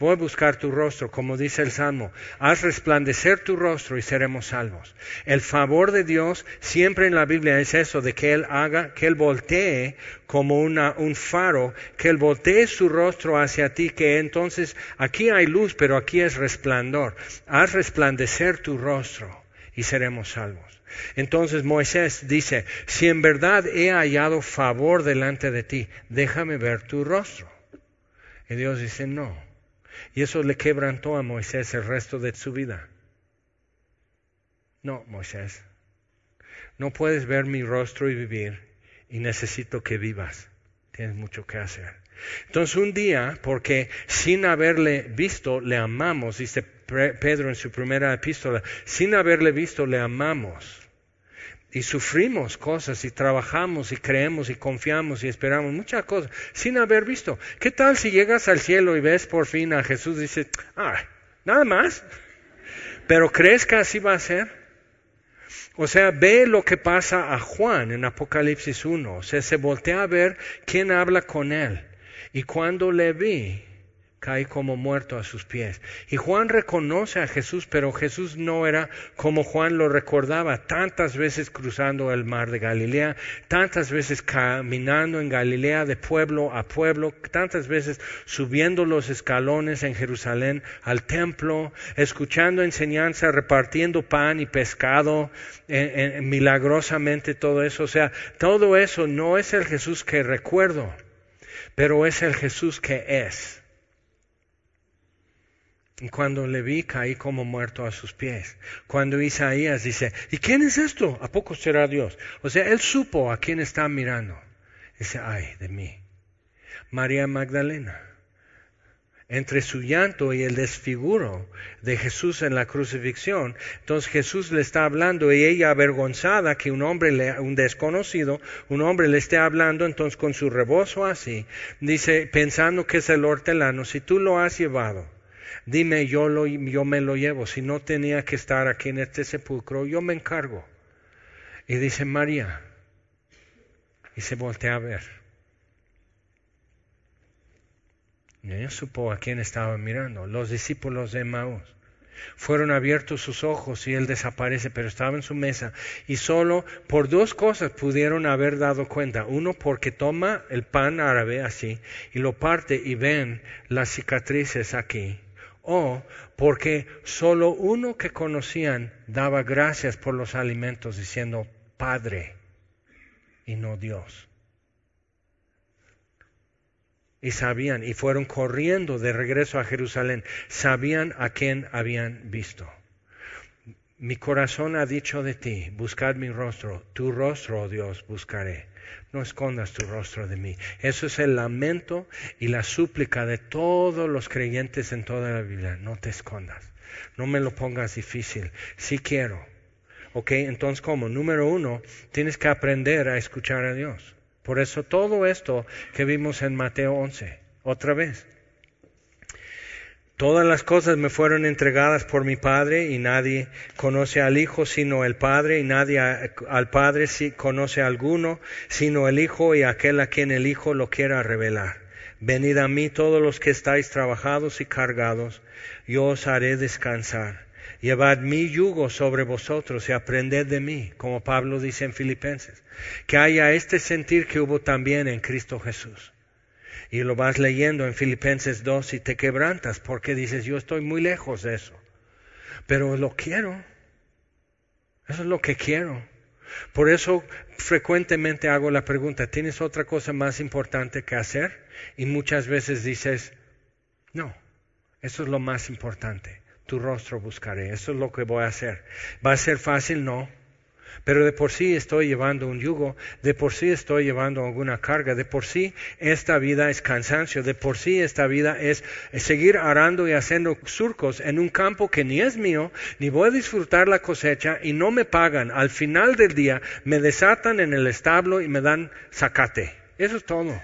Voy a buscar tu rostro, como dice el Salmo. Haz resplandecer tu rostro y seremos salvos. El favor de Dios siempre en la Biblia es eso, de que Él haga, que Él voltee como un faro, que Él voltee su rostro hacia ti, que entonces aquí hay luz, pero aquí es resplandor. Haz resplandecer tu rostro y seremos salvos. Entonces Moisés dice, si en verdad he hallado favor delante de ti, déjame ver tu rostro. Y Dios dice, no. Y eso le quebrantó a Moisés el resto de su vida. No, Moisés, no puedes ver mi rostro y vivir y necesito que vivas. Tienes mucho que hacer. Entonces un día, porque sin haberle visto, le amamos, dice Pedro en su primera epístola, sin haberle visto, le amamos. Y sufrimos cosas y trabajamos y creemos y confiamos y esperamos muchas cosas sin haber visto. ¿Qué tal si llegas al cielo y ves por fin a Jesús y dices, ah, nada más? Pero crees que así va a ser? O sea, ve lo que pasa a Juan en Apocalipsis 1. O sea, se voltea a ver quién habla con él. Y cuando le vi, caí como muerto a sus pies. Y Juan reconoce a Jesús, pero Jesús no era como Juan lo recordaba, tantas veces cruzando el mar de Galilea, tantas veces caminando en Galilea de pueblo a pueblo, tantas veces subiendo los escalones en Jerusalén al templo, escuchando enseñanza, repartiendo pan y pescado, milagrosamente todo eso. O sea, todo eso no es el Jesús que recuerdo, pero es el Jesús que es. Cuando le vi caí como muerto a sus pies. Cuando Isaías dice, ¿y quién es esto? ¿A poco será Dios? O sea, él supo a quién está mirando. Dice, ay de mí. María Magdalena. Entre su llanto y el desfiguro de Jesús en la crucifixión, entonces Jesús le está hablando y ella avergonzada que un hombre, un desconocido, un hombre le esté hablando, entonces con su rebozo así, dice, pensando que es el hortelano, si tú lo has llevado, dime yo, lo, yo me lo llevo, si no tenía que estar aquí en este sepulcro, yo me encargo. Y dice María, y se voltea a ver. Y ella supo a quién estaba mirando, los discípulos de Maús. Fueron abiertos sus ojos y él desaparece, pero estaba en su mesa. Y solo por dos cosas pudieron haber dado cuenta. Uno, porque toma el pan árabe así y lo parte y ven las cicatrices aquí o porque solo uno que conocían daba gracias por los alimentos diciendo Padre y no Dios. Y sabían, y fueron corriendo de regreso a Jerusalén, sabían a quién habían visto. Mi corazón ha dicho de ti, buscad mi rostro, tu rostro, oh Dios, buscaré no escondas tu rostro de mí. Eso es el lamento y la súplica de todos los creyentes en toda la Biblia. No te escondas. No me lo pongas difícil. Sí quiero. ¿Ok? Entonces, ¿cómo? Número uno, tienes que aprender a escuchar a Dios. Por eso todo esto que vimos en Mateo 11, otra vez. Todas las cosas me fueron entregadas por mi Padre y nadie conoce al Hijo sino el Padre y nadie al Padre si conoce a alguno sino el Hijo y aquel a quien el Hijo lo quiera revelar. Venid a mí todos los que estáis trabajados y cargados, yo os haré descansar. Llevad mi yugo sobre vosotros y aprended de mí, como Pablo dice en Filipenses, que haya este sentir que hubo también en Cristo Jesús y lo vas leyendo en Filipenses 2 y te quebrantas porque dices, yo estoy muy lejos de eso, pero lo quiero, eso es lo que quiero. Por eso frecuentemente hago la pregunta, ¿tienes otra cosa más importante que hacer? Y muchas veces dices, no, eso es lo más importante, tu rostro buscaré, eso es lo que voy a hacer. ¿Va a ser fácil? No. Pero de por sí estoy llevando un yugo, de por sí estoy llevando alguna carga, de por sí esta vida es cansancio, de por sí esta vida es seguir arando y haciendo surcos en un campo que ni es mío, ni voy a disfrutar la cosecha y no me pagan. Al final del día me desatan en el establo y me dan zacate. Eso es todo.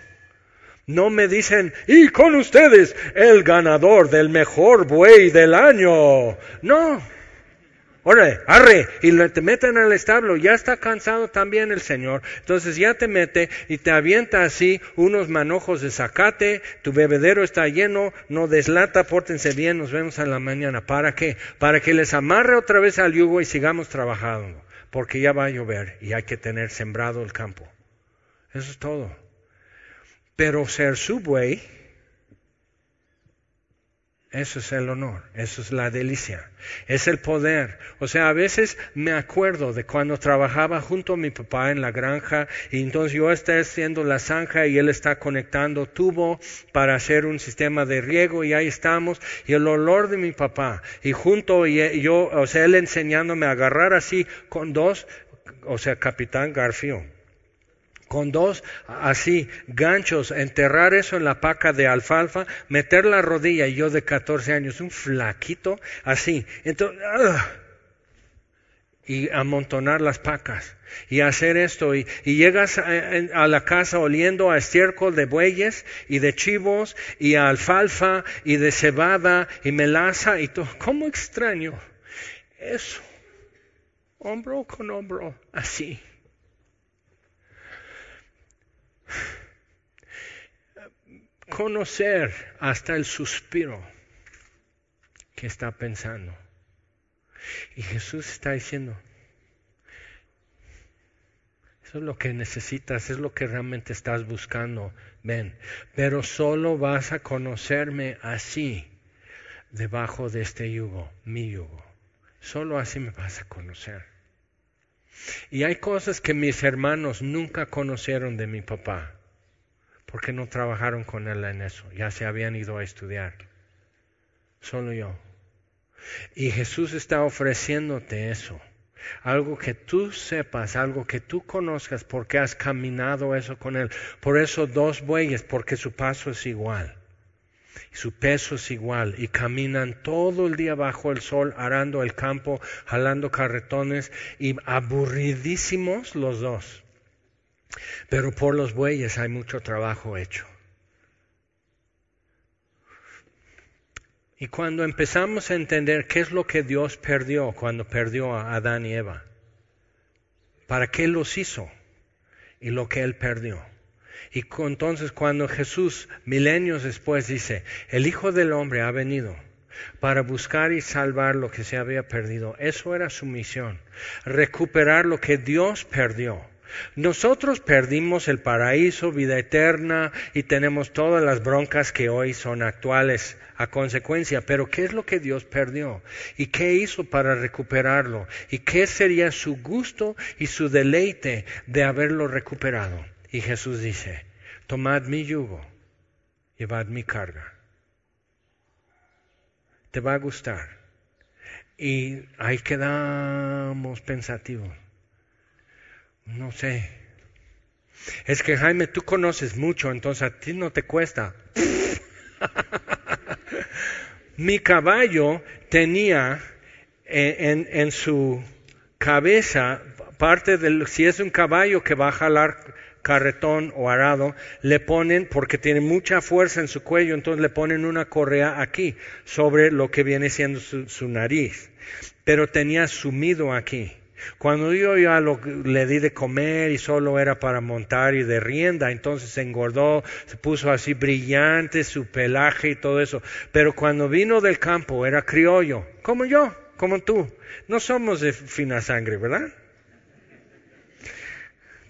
No me dicen, y con ustedes el ganador del mejor buey del año. No, Órale, arre, y te meten al establo, ya está cansado también el Señor, entonces ya te mete y te avienta así unos manojos de zacate, tu bebedero está lleno, no deslata, pórtense bien, nos vemos en la mañana. ¿Para qué? Para que les amarre otra vez al yugo y sigamos trabajando, porque ya va a llover y hay que tener sembrado el campo. Eso es todo. Pero ser su eso es el honor, eso es la delicia, es el poder. O sea, a veces me acuerdo de cuando trabajaba junto a mi papá en la granja y entonces yo estaba haciendo la zanja y él está conectando tubo para hacer un sistema de riego y ahí estamos y el olor de mi papá y junto y yo, o sea, él enseñándome a agarrar así con dos, o sea, capitán Garfio con dos así ganchos, enterrar eso en la paca de alfalfa, meter la rodilla y yo de 14 años, un flaquito así, entonces, y amontonar las pacas y hacer esto y, llegas a, la casa oliendo a estiércol de bueyes y de chivos y a alfalfa y de cebada y melaza y todo, ¿cómo extraño eso? Hombro con hombro, así. Conocer hasta el suspiro que está pensando. Y Jesús está diciendo, eso es lo que necesitas, es lo que realmente estás buscando, ven, pero solo vas a conocerme así, debajo de este yugo, mi yugo. Solo así me vas a conocer. Y hay cosas que mis hermanos nunca conocieron de mi papá, porque no trabajaron con él en eso, ya se habían ido a estudiar. Solo yo. Y Jesús está ofreciéndote eso. Algo que tú sepas, algo que tú conozcas porque has caminado eso con Él. Por eso dos bueyes, porque su paso es igual. Su peso es igual y caminan todo el día bajo el sol, arando el campo, jalando carretones y aburridísimos los dos. Pero por los bueyes hay mucho trabajo hecho. Y cuando empezamos a entender qué es lo que Dios perdió cuando perdió a Adán y Eva, para qué los hizo y lo que Él perdió. Y entonces cuando Jesús, milenios después, dice, el Hijo del Hombre ha venido para buscar y salvar lo que se había perdido, eso era su misión, recuperar lo que Dios perdió. Nosotros perdimos el paraíso, vida eterna y tenemos todas las broncas que hoy son actuales a consecuencia. Pero ¿qué es lo que Dios perdió? ¿Y qué hizo para recuperarlo? ¿Y qué sería su gusto y su deleite de haberlo recuperado? Y Jesús dice, tomad mi yugo, llevad mi carga. Te va a gustar. Y ahí quedamos pensativos. No sé. Es que Jaime, tú conoces mucho, entonces a ti no te cuesta. Mi caballo tenía en, en, su cabeza parte del, si es un caballo que va a jalar carretón o arado, le ponen, porque tiene mucha fuerza en su cuello, entonces le ponen una correa aquí, sobre lo que viene siendo su, nariz. Pero tenía sumido aquí. Cuando yo ya lo, le di de comer y solo era para montar y de rienda, entonces se engordó, se puso así brillante su pelaje y todo eso. Pero cuando vino del campo era criollo, como yo, como tú. No somos de fina sangre, ¿verdad?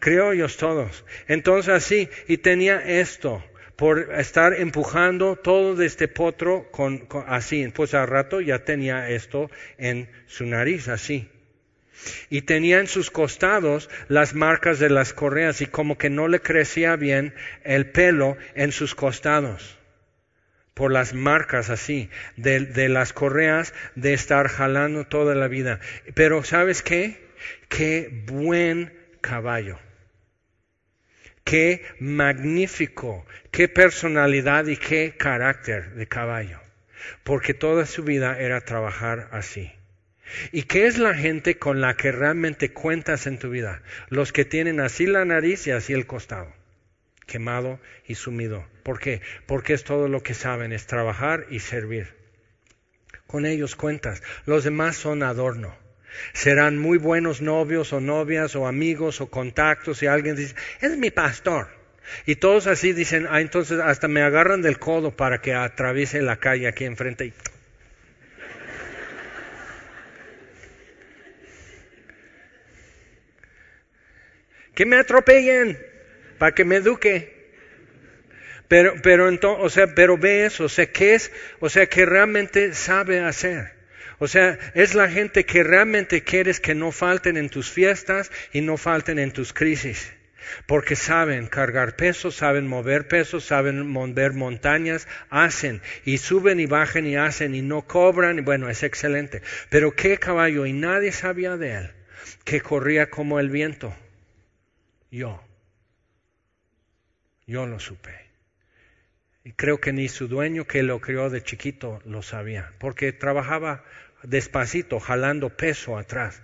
Criollos todos. Entonces así, y tenía esto por estar empujando todo de este potro con, así. Pues al rato ya tenía esto en su nariz, así y tenía en sus costados las marcas de las correas y como que no le crecía bien el pelo en sus costados por las marcas así de, de, las correas de estar jalando toda la vida. Pero ¿sabes qué? Qué buen caballo. Qué magnífico, qué personalidad y qué carácter de caballo. Porque toda su vida era trabajar así. ¿Y qué es la gente con la que realmente cuentas en tu vida? Los que tienen así la nariz y así el costado, quemado y sumido. ¿Por qué? Porque es todo lo que saben, es trabajar y servir. Con ellos cuentas. Los demás son adorno. Serán muy buenos novios o novias o amigos o contactos y alguien dice, es mi pastor. Y todos así dicen, ah, entonces hasta me agarran del codo para que atraviese la calle aquí enfrente y que me atropellen para que me eduque. Pero, pero entonces, o sea, pero ve eso, o sea, ¿qué es? O sea, que realmente sabe hacer. O sea, es la gente que realmente quieres que no falten en tus fiestas y no falten en tus crisis. Porque saben cargar pesos, saben mover pesos, saben mover montañas, hacen y suben y bajan y hacen y no cobran. Y bueno, es excelente. Pero qué caballo, y nadie sabía de él, que corría como el viento yo. Yo lo supe. Y creo que ni su dueño que lo crió de chiquito lo sabía, porque trabajaba despacito, jalando peso atrás,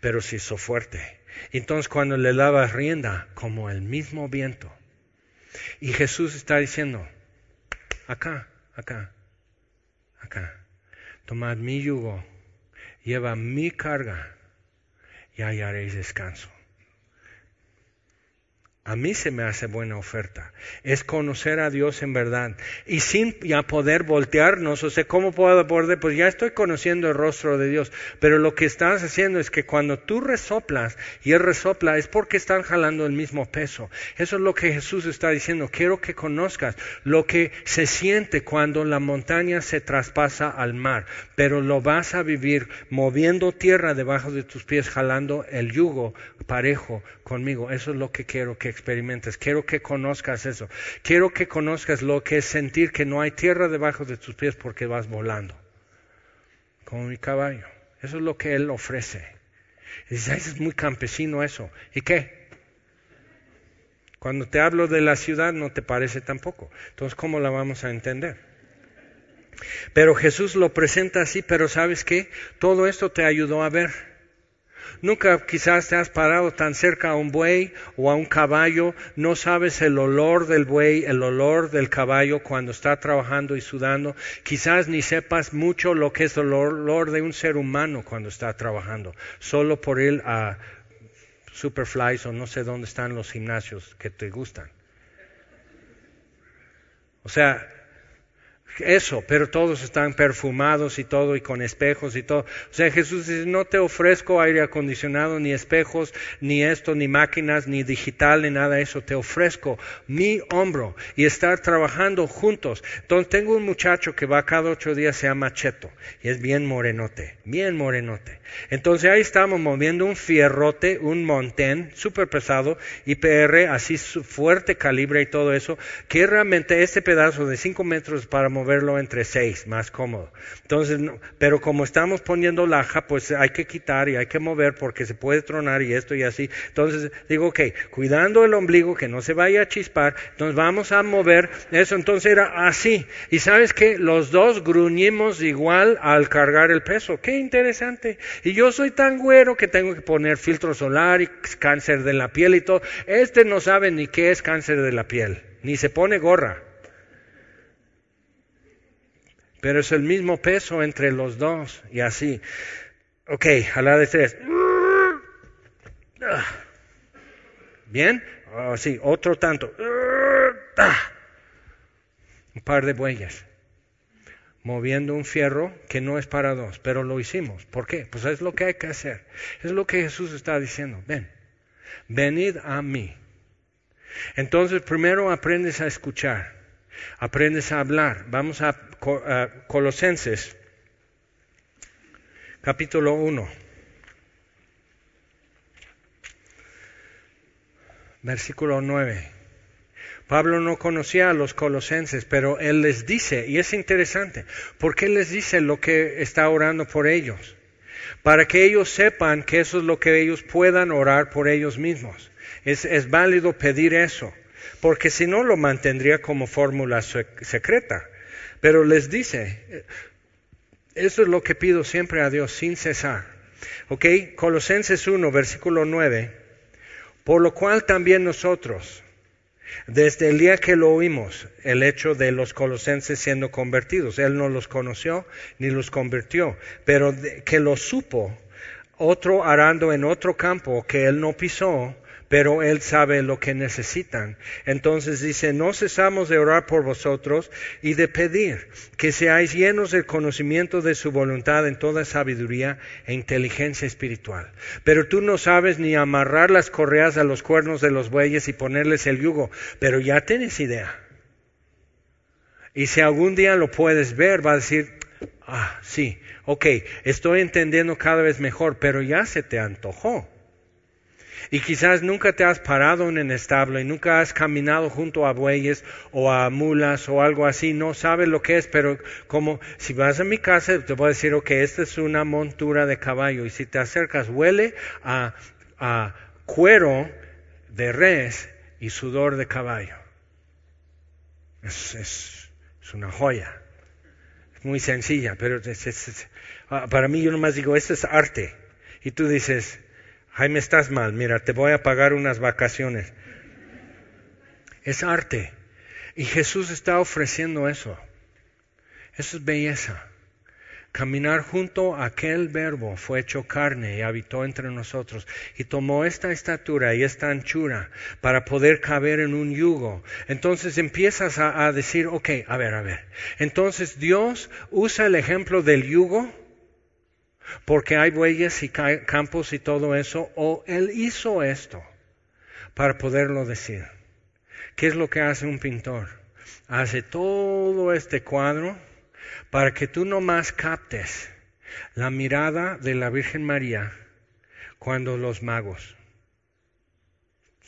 pero se hizo fuerte. Entonces cuando le daba rienda, como el mismo viento. Y Jesús está diciendo, acá, acá, acá, tomad mi yugo, lleva mi carga y hallaréis descanso a mí se me hace buena oferta. Es conocer a Dios en verdad. Y sin ya poder voltearnos, o sea, ¿cómo puedo poder? Pues ya estoy conociendo el rostro de Dios. Pero lo que estás haciendo es que cuando tú resoplas y Él resopla, es porque están jalando el mismo peso. Eso es lo que Jesús está diciendo. Quiero que conozcas lo que se siente cuando la montaña se traspasa al mar. Pero lo vas a vivir moviendo tierra debajo de tus pies, jalando el yugo parejo conmigo. Eso es lo que quiero que experimentes. Quiero que conozcas eso. Quiero que conozcas lo que es sentir que no hay tierra debajo de tus pies porque vas volando. Como mi caballo. Eso es lo que Él ofrece. Y dices, es muy campesino eso. ¿Y qué? Cuando te hablo de la ciudad no te parece tampoco. Entonces, ¿cómo la vamos a entender? Pero Jesús lo presenta así, pero ¿sabes qué? Todo esto te ayudó a ver. Nunca quizás te has parado tan cerca a un buey o a un caballo, no sabes el olor del buey, el olor del caballo cuando está trabajando y sudando. Quizás ni sepas mucho lo que es el olor de un ser humano cuando está trabajando, solo por ir a Superflies o no sé dónde están los gimnasios que te gustan. O sea, eso, pero todos están perfumados y todo y con espejos y todo. O sea, Jesús dice, no te ofrezco aire acondicionado, ni espejos, ni esto, ni máquinas, ni digital, ni nada de eso. Te ofrezco mi hombro y estar trabajando juntos. Entonces tengo un muchacho que va cada ocho días, se llama Cheto, y es bien morenote, bien morenote. Entonces ahí estamos moviendo un fierrote, un montén súper pesado, IPR, así fuerte calibre y todo eso, que realmente este pedazo de cinco metros para moverlo entre seis, más cómodo. Entonces, pero como estamos poniendo laja, pues hay que quitar y hay que mover porque se puede tronar y esto y así. Entonces digo, ok, cuidando el ombligo que no se vaya a chispar, entonces vamos a mover eso. Entonces era así. Y sabes que los dos gruñimos igual al cargar el peso. Qué interesante. Y yo soy tan güero que tengo que poner filtro solar y cáncer de la piel y todo. Este no sabe ni qué es cáncer de la piel, ni se pone gorra. Pero es el mismo peso entre los dos y así. Ok, a la de tres. ¿Bien? Oh, sí, otro tanto. Un par de bueyes. Moviendo un fierro que no es para dos, pero lo hicimos. ¿Por qué? Pues es lo que hay que hacer. Es lo que Jesús está diciendo. Ven, venid a mí. Entonces primero aprendes a escuchar aprendes a hablar. Vamos a, Colosenses, capítulo 1. Versículo 9. Pablo no conocía a los colosenses, pero él les dice, y es interesante, porque él les dice lo que está orando por ellos, para que ellos sepan que eso es lo que ellos puedan orar por ellos mismos. Es, es válido pedir eso porque si no lo mantendría como fórmula secreta. Pero les dice, eso es lo que pido siempre a Dios sin cesar. ¿Ok? Colosenses 1, versículo 9. Por lo cual también nosotros, desde el día que lo oímos, el hecho de los colosenses siendo convertidos, Él no los conoció ni los convirtió, pero que lo supo, otro arando en otro campo que Él no pisó, pero Él sabe lo que necesitan. Entonces dice, no cesamos de orar por vosotros y de pedir que seáis llenos del conocimiento de su voluntad en toda sabiduría e inteligencia espiritual. Pero tú no sabes ni amarrar las correas a los cuernos de los bueyes y ponerles el yugo, pero ya tienes idea. Y si algún día lo puedes ver, va a decir, ah, sí, ok, estoy entendiendo cada vez mejor, pero ya se te antojó. Y quizás nunca te has parado en el establo y nunca has caminado junto a bueyes o a mulas o algo así, no sabes lo que es, pero como si vas a mi casa te voy a decir, ok, esta es una montura de caballo y si te acercas huele a, cuero de res y sudor de caballo. Es, es, una joya. Es muy sencilla, pero ah, para mí yo nomás digo, esto es arte. Y tú dices, Jaime, estás mal, mira, te voy a pagar unas vacaciones. Es arte. Y Jesús está ofreciendo eso. Eso es belleza. caminar junto a aquel verbo fue hecho carne y habitó entre nosotros y tomó esta estatura y esta anchura para poder caber en un yugo. Entonces empiezas a, decir, ok, a ver, a ver. Entonces Dios usa el ejemplo del yugo porque hay bueyes y campos y todo eso, o Él hizo esto para poderlo decir. ¿Qué es lo que hace un pintor? Hace todo este cuadro para que tú no más captes la mirada de la Virgen María cuando los magos.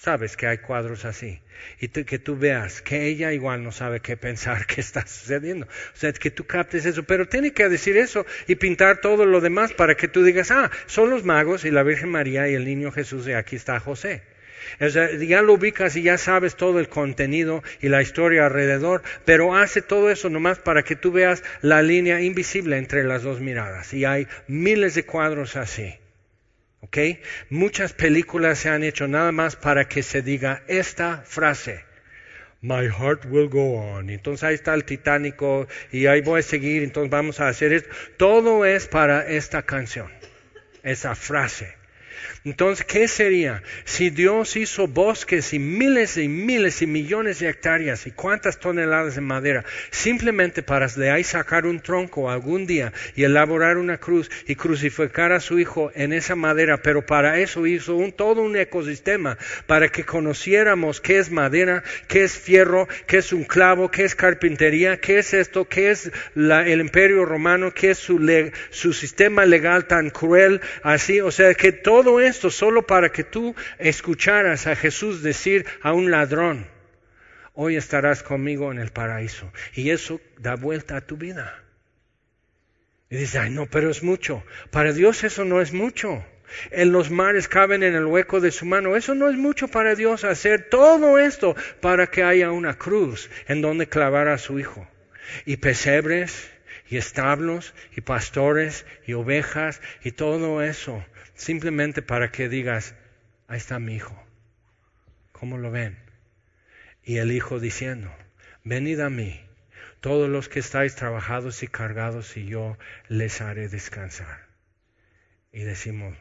Sabes que hay cuadros así. Y que tú veas que ella igual no sabe qué pensar que está sucediendo. O sea, que tú captes eso. Pero tiene que decir eso y pintar todo lo demás para que tú digas, ah, son los magos y la Virgen María y el niño Jesús y aquí está José ya lo ubicas y ya sabes todo el contenido y la historia alrededor, pero hace todo eso nomás para que tú veas la línea invisible entre las dos miradas. Y hay miles de cuadros así. ¿Ok? Muchas películas se han hecho nada más para que se diga esta frase. My heart will go on. Entonces ahí está el Titánico y ahí voy a seguir. Entonces vamos a hacer esto. Todo es para esta canción. Esa frase. Entonces, ¿qué sería si Dios hizo bosques y miles y miles y millones de hectáreas y cuántas toneladas de madera simplemente para de sacar un tronco algún día y elaborar una cruz y crucificar a su hijo en esa madera? Pero para eso hizo un, todo un ecosistema para que conociéramos qué es madera, qué es fierro, qué es un clavo, qué es carpintería, qué es esto, qué es el imperio romano, qué es su, su sistema legal tan cruel, así, o sea, que todo es esto solo para que tú escucharas a Jesús decir a un ladrón, hoy estarás conmigo en el paraíso. Y eso da vuelta a tu vida. Y dices, ay no, pero es mucho. Para Dios eso no es mucho. En los mares caben en el hueco de su mano. Eso no es mucho para Dios hacer todo esto para que haya una cruz en donde clavar a su hijo. Y pesebres, y establos, y pastores, y ovejas, y todo eso simplemente para que digas, ahí está mi hijo. ¿Cómo lo ven? Y el hijo diciendo, venid a mí, todos los que estáis trabajados y cargados, y yo les haré descansar. Y decimos,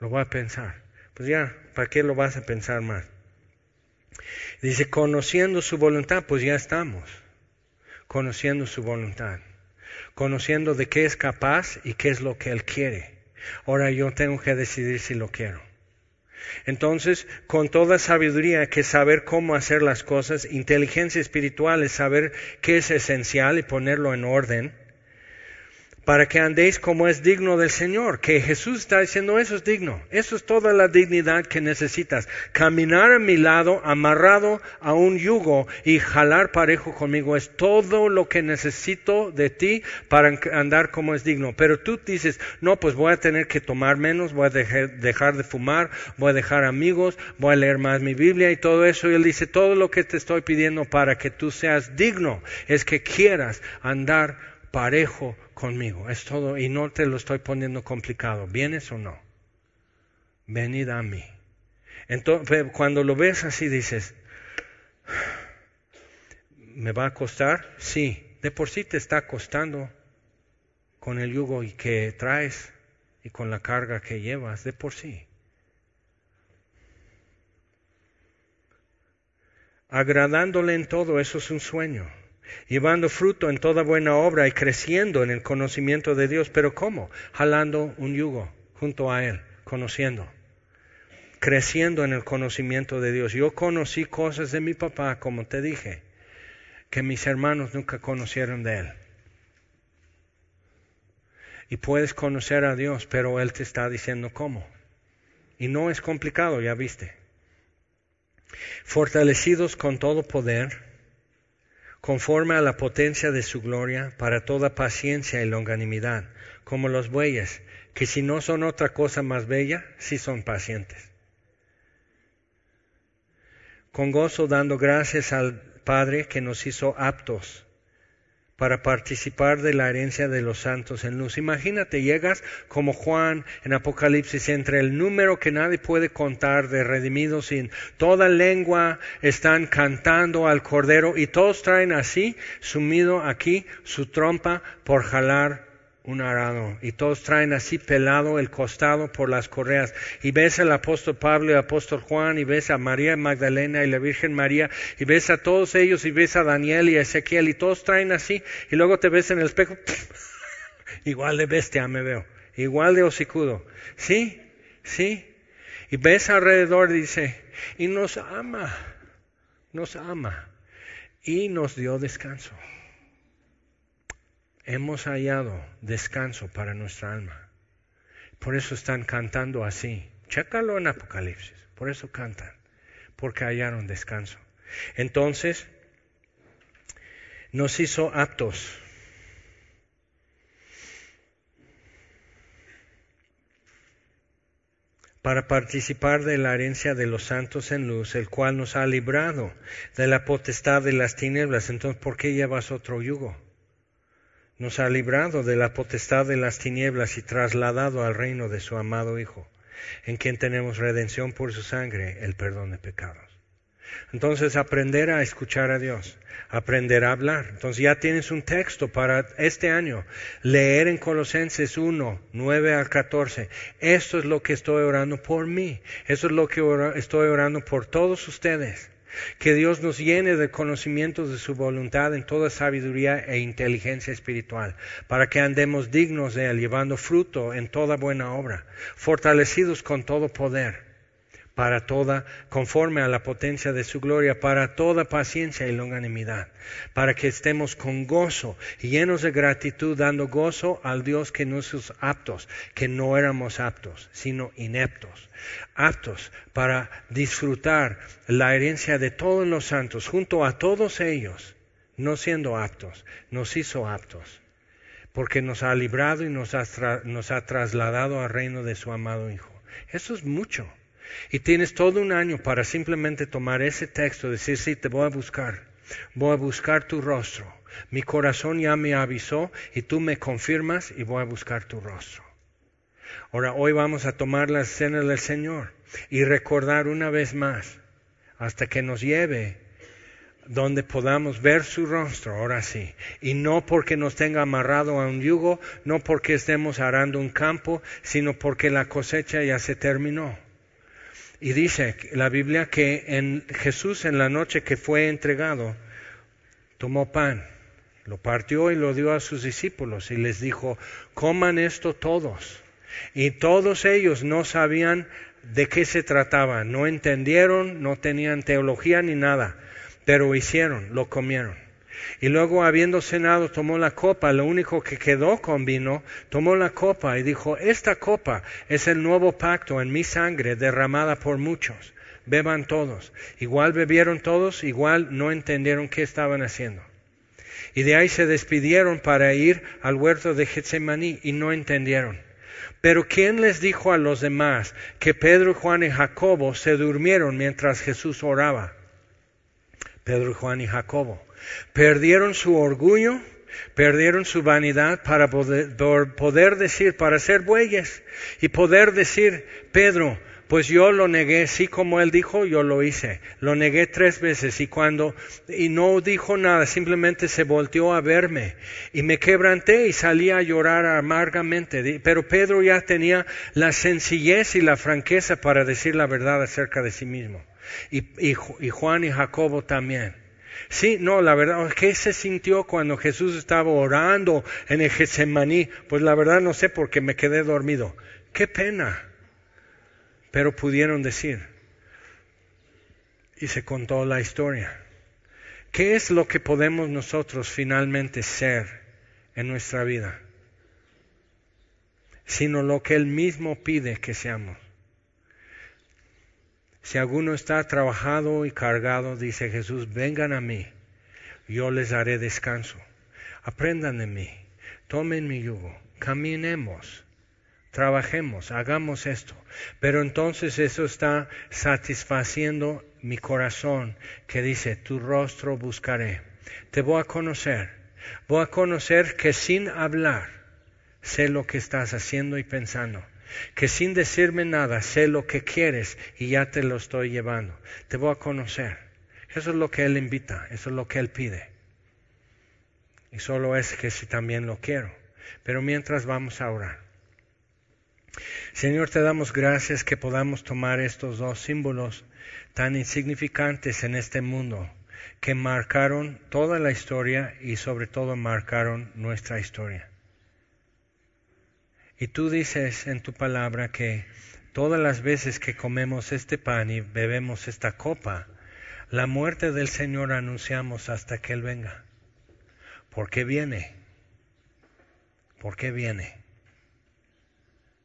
lo voy a pensar. Pues ya, ¿para qué lo vas a pensar más? Dice, conociendo su voluntad, pues ya estamos, conociendo su voluntad, conociendo de qué es capaz y qué es lo que Él quiere. Ahora yo tengo que decidir si lo quiero. Entonces, con toda sabiduría que saber cómo hacer las cosas, inteligencia espiritual es saber qué es esencial y ponerlo en orden para que andéis como es digno del Señor, que Jesús está diciendo eso es digno, eso es toda la dignidad que necesitas, caminar a mi lado amarrado a un yugo y jalar parejo conmigo es todo lo que necesito de ti para andar como es digno, pero tú dices, no, pues voy a tener que tomar menos, voy a dejar de fumar, voy a dejar amigos, voy a leer más mi Biblia y todo eso, y él dice, todo lo que te estoy pidiendo para que tú seas digno es que quieras andar parejo conmigo. Es todo y no te lo estoy poniendo complicado. ¿Vienes o no? Venid a mí. Entonces, cuando lo ves así dices, ¿me va a costar? Sí, de por sí te está costando con el yugo que traes y con la carga que llevas, de por sí. Agradándole en todo, eso es un sueño llevando fruto en toda buena obra y creciendo en el conocimiento de Dios. Pero ¿cómo? Jalando un yugo junto a Él, conociendo, creciendo en el conocimiento de Dios. Yo conocí cosas de mi papá, como te dije, que mis hermanos nunca conocieron de Él. Y puedes conocer a Dios, pero Él te está diciendo cómo. Y no es complicado, ya viste. Fortalecidos con todo poder conforme a la potencia de su gloria, para toda paciencia y longanimidad, como los bueyes, que si no son otra cosa más bella, sí son pacientes. Con gozo dando gracias al Padre que nos hizo aptos para participar de la herencia de los santos en luz. Imagínate, llegas como Juan en Apocalipsis, entre el número que nadie puede contar de redimidos, sin toda lengua están cantando al Cordero y todos traen así, sumido aquí, su trompa por jalar un arado y todos traen así pelado el costado por las correas. Y ves al apóstol Pablo y al apóstol Juan y ves a María Magdalena y la Virgen María y ves a todos ellos y ves a Daniel y a Ezequiel y todos traen así y luego te ves en el espejo igual de bestia me veo igual de hocicudo. Sí sí. Y ves alrededor dice y nos ama nos ama y nos dio descanso hemos hallado descanso para nuestra alma. Por eso están cantando así. Chécalo en Apocalipsis. Por eso cantan. Porque hallaron descanso. Entonces, nos hizo aptos. para participar de la herencia de los santos en luz, el cual nos ha librado de la potestad de las tinieblas. Entonces, ¿por qué llevas otro yugo? Nos ha librado de la potestad de las tinieblas y trasladado al reino de su amado Hijo, en quien tenemos redención por su sangre, el perdón de pecados. Entonces aprender a escuchar a Dios, aprender a hablar. Entonces ya tienes un texto para este año, leer en Colosenses 1, 9 al 14. Esto es lo que estoy orando por mí, eso es lo que estoy orando por todos ustedes que Dios nos llene de conocimientos de su voluntad en toda sabiduría e inteligencia espiritual, para que andemos dignos de Él, llevando fruto en toda buena obra, fortalecidos con todo poder para toda, conforme a la potencia de su gloria, para toda paciencia y longanimidad, para que estemos con gozo llenos de gratitud, dando gozo al Dios que nos es aptos, que no éramos aptos, sino ineptos, aptos para disfrutar la herencia de todos los santos, junto a todos ellos, no siendo aptos, nos hizo aptos porque nos ha librado y nos ha, nos ha trasladado al reino de su amado Hijo. Eso es mucho. Y tienes todo un año para simplemente tomar ese texto decir, sí, te voy a buscar, voy a buscar tu rostro. Mi corazón ya me avisó y tú me confirmas y voy a buscar tu rostro. Ahora, hoy vamos a tomar la escena del Señor y recordar una vez más hasta que nos lleve donde podamos ver su rostro, ahora sí. Y no porque nos tenga amarrado a un yugo, no porque estemos arando un campo, sino porque la cosecha ya se terminó. Y dice la Biblia que en Jesús en la noche que fue entregado, tomó pan, lo partió y lo dio a sus discípulos y les dijo, coman esto todos. Y todos ellos no sabían de qué se trataba, no entendieron, no tenían teología ni nada, pero hicieron, lo comieron. Y luego, habiendo cenado, tomó la copa, lo único que quedó con vino, tomó la copa y dijo, esta copa es el nuevo pacto en mi sangre derramada por muchos. Beban todos. Igual bebieron todos, igual no entendieron qué estaban haciendo. Y de ahí se despidieron para ir al huerto de Getsemaní y no entendieron. Pero ¿quién les dijo a los demás que Pedro, Juan y Jacobo se durmieron mientras Jesús oraba? Pedro, Juan y Jacobo. Perdieron su orgullo, perdieron su vanidad para poder, decir, para ser bueyes y poder decir, Pedro, pues yo lo negué, sí como él dijo, yo lo hice. Lo negué tres veces y cuando, y no dijo nada, simplemente se volteó a verme y me quebranté y salí a llorar amargamente. Pero Pedro ya tenía la sencillez y la franqueza para decir la verdad acerca de sí mismo. Y, y Juan y Jacobo también. Sí, no, la verdad, ¿qué se sintió cuando Jesús estaba orando en el Getsemaní? Pues la verdad no sé porque me quedé dormido. Qué pena. Pero pudieron decir. Y se contó la historia. ¿Qué es lo que podemos nosotros finalmente ser en nuestra vida? Sino lo que Él mismo pide que seamos. Si alguno está trabajado y cargado, dice Jesús, vengan a mí, yo les daré descanso. Aprendan de mí, tomen mi yugo, caminemos, trabajemos, hagamos esto. Pero entonces eso está satisfaciendo mi corazón que dice, tu rostro buscaré, te voy a conocer, Voy a conocer que sin hablar sé lo que estás haciendo y pensando. Que sin decirme nada sé lo que quieres y ya te lo estoy llevando. Te voy a conocer. Eso es lo que Él invita, eso es lo que Él pide. Y solo es que si también lo quiero. Pero mientras vamos a orar. Señor, te damos gracias que podamos tomar estos dos símbolos tan insignificantes en este mundo que marcaron toda la historia y sobre todo marcaron nuestra historia. Y tú dices en tu palabra que todas las veces que comemos este pan y bebemos esta copa, la muerte del Señor anunciamos hasta que Él venga. ¿Por qué viene? ¿Por qué viene?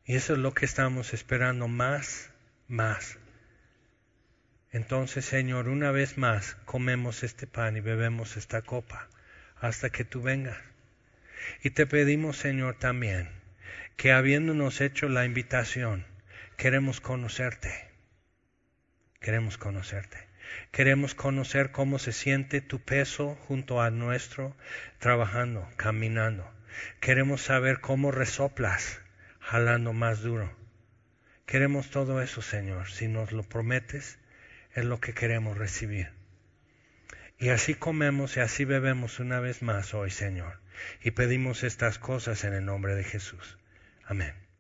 Y eso es lo que estamos esperando más, más. Entonces, Señor, una vez más comemos este pan y bebemos esta copa hasta que tú vengas. Y te pedimos, Señor, también que habiéndonos hecho la invitación, queremos conocerte. Queremos conocerte. Queremos conocer cómo se siente tu peso junto a nuestro, trabajando, caminando. Queremos saber cómo resoplas, jalando más duro. Queremos todo eso, Señor. Si nos lo prometes, es lo que queremos recibir. Y así comemos y así bebemos una vez más hoy, Señor. Y pedimos estas cosas en el nombre de Jesús. Amen.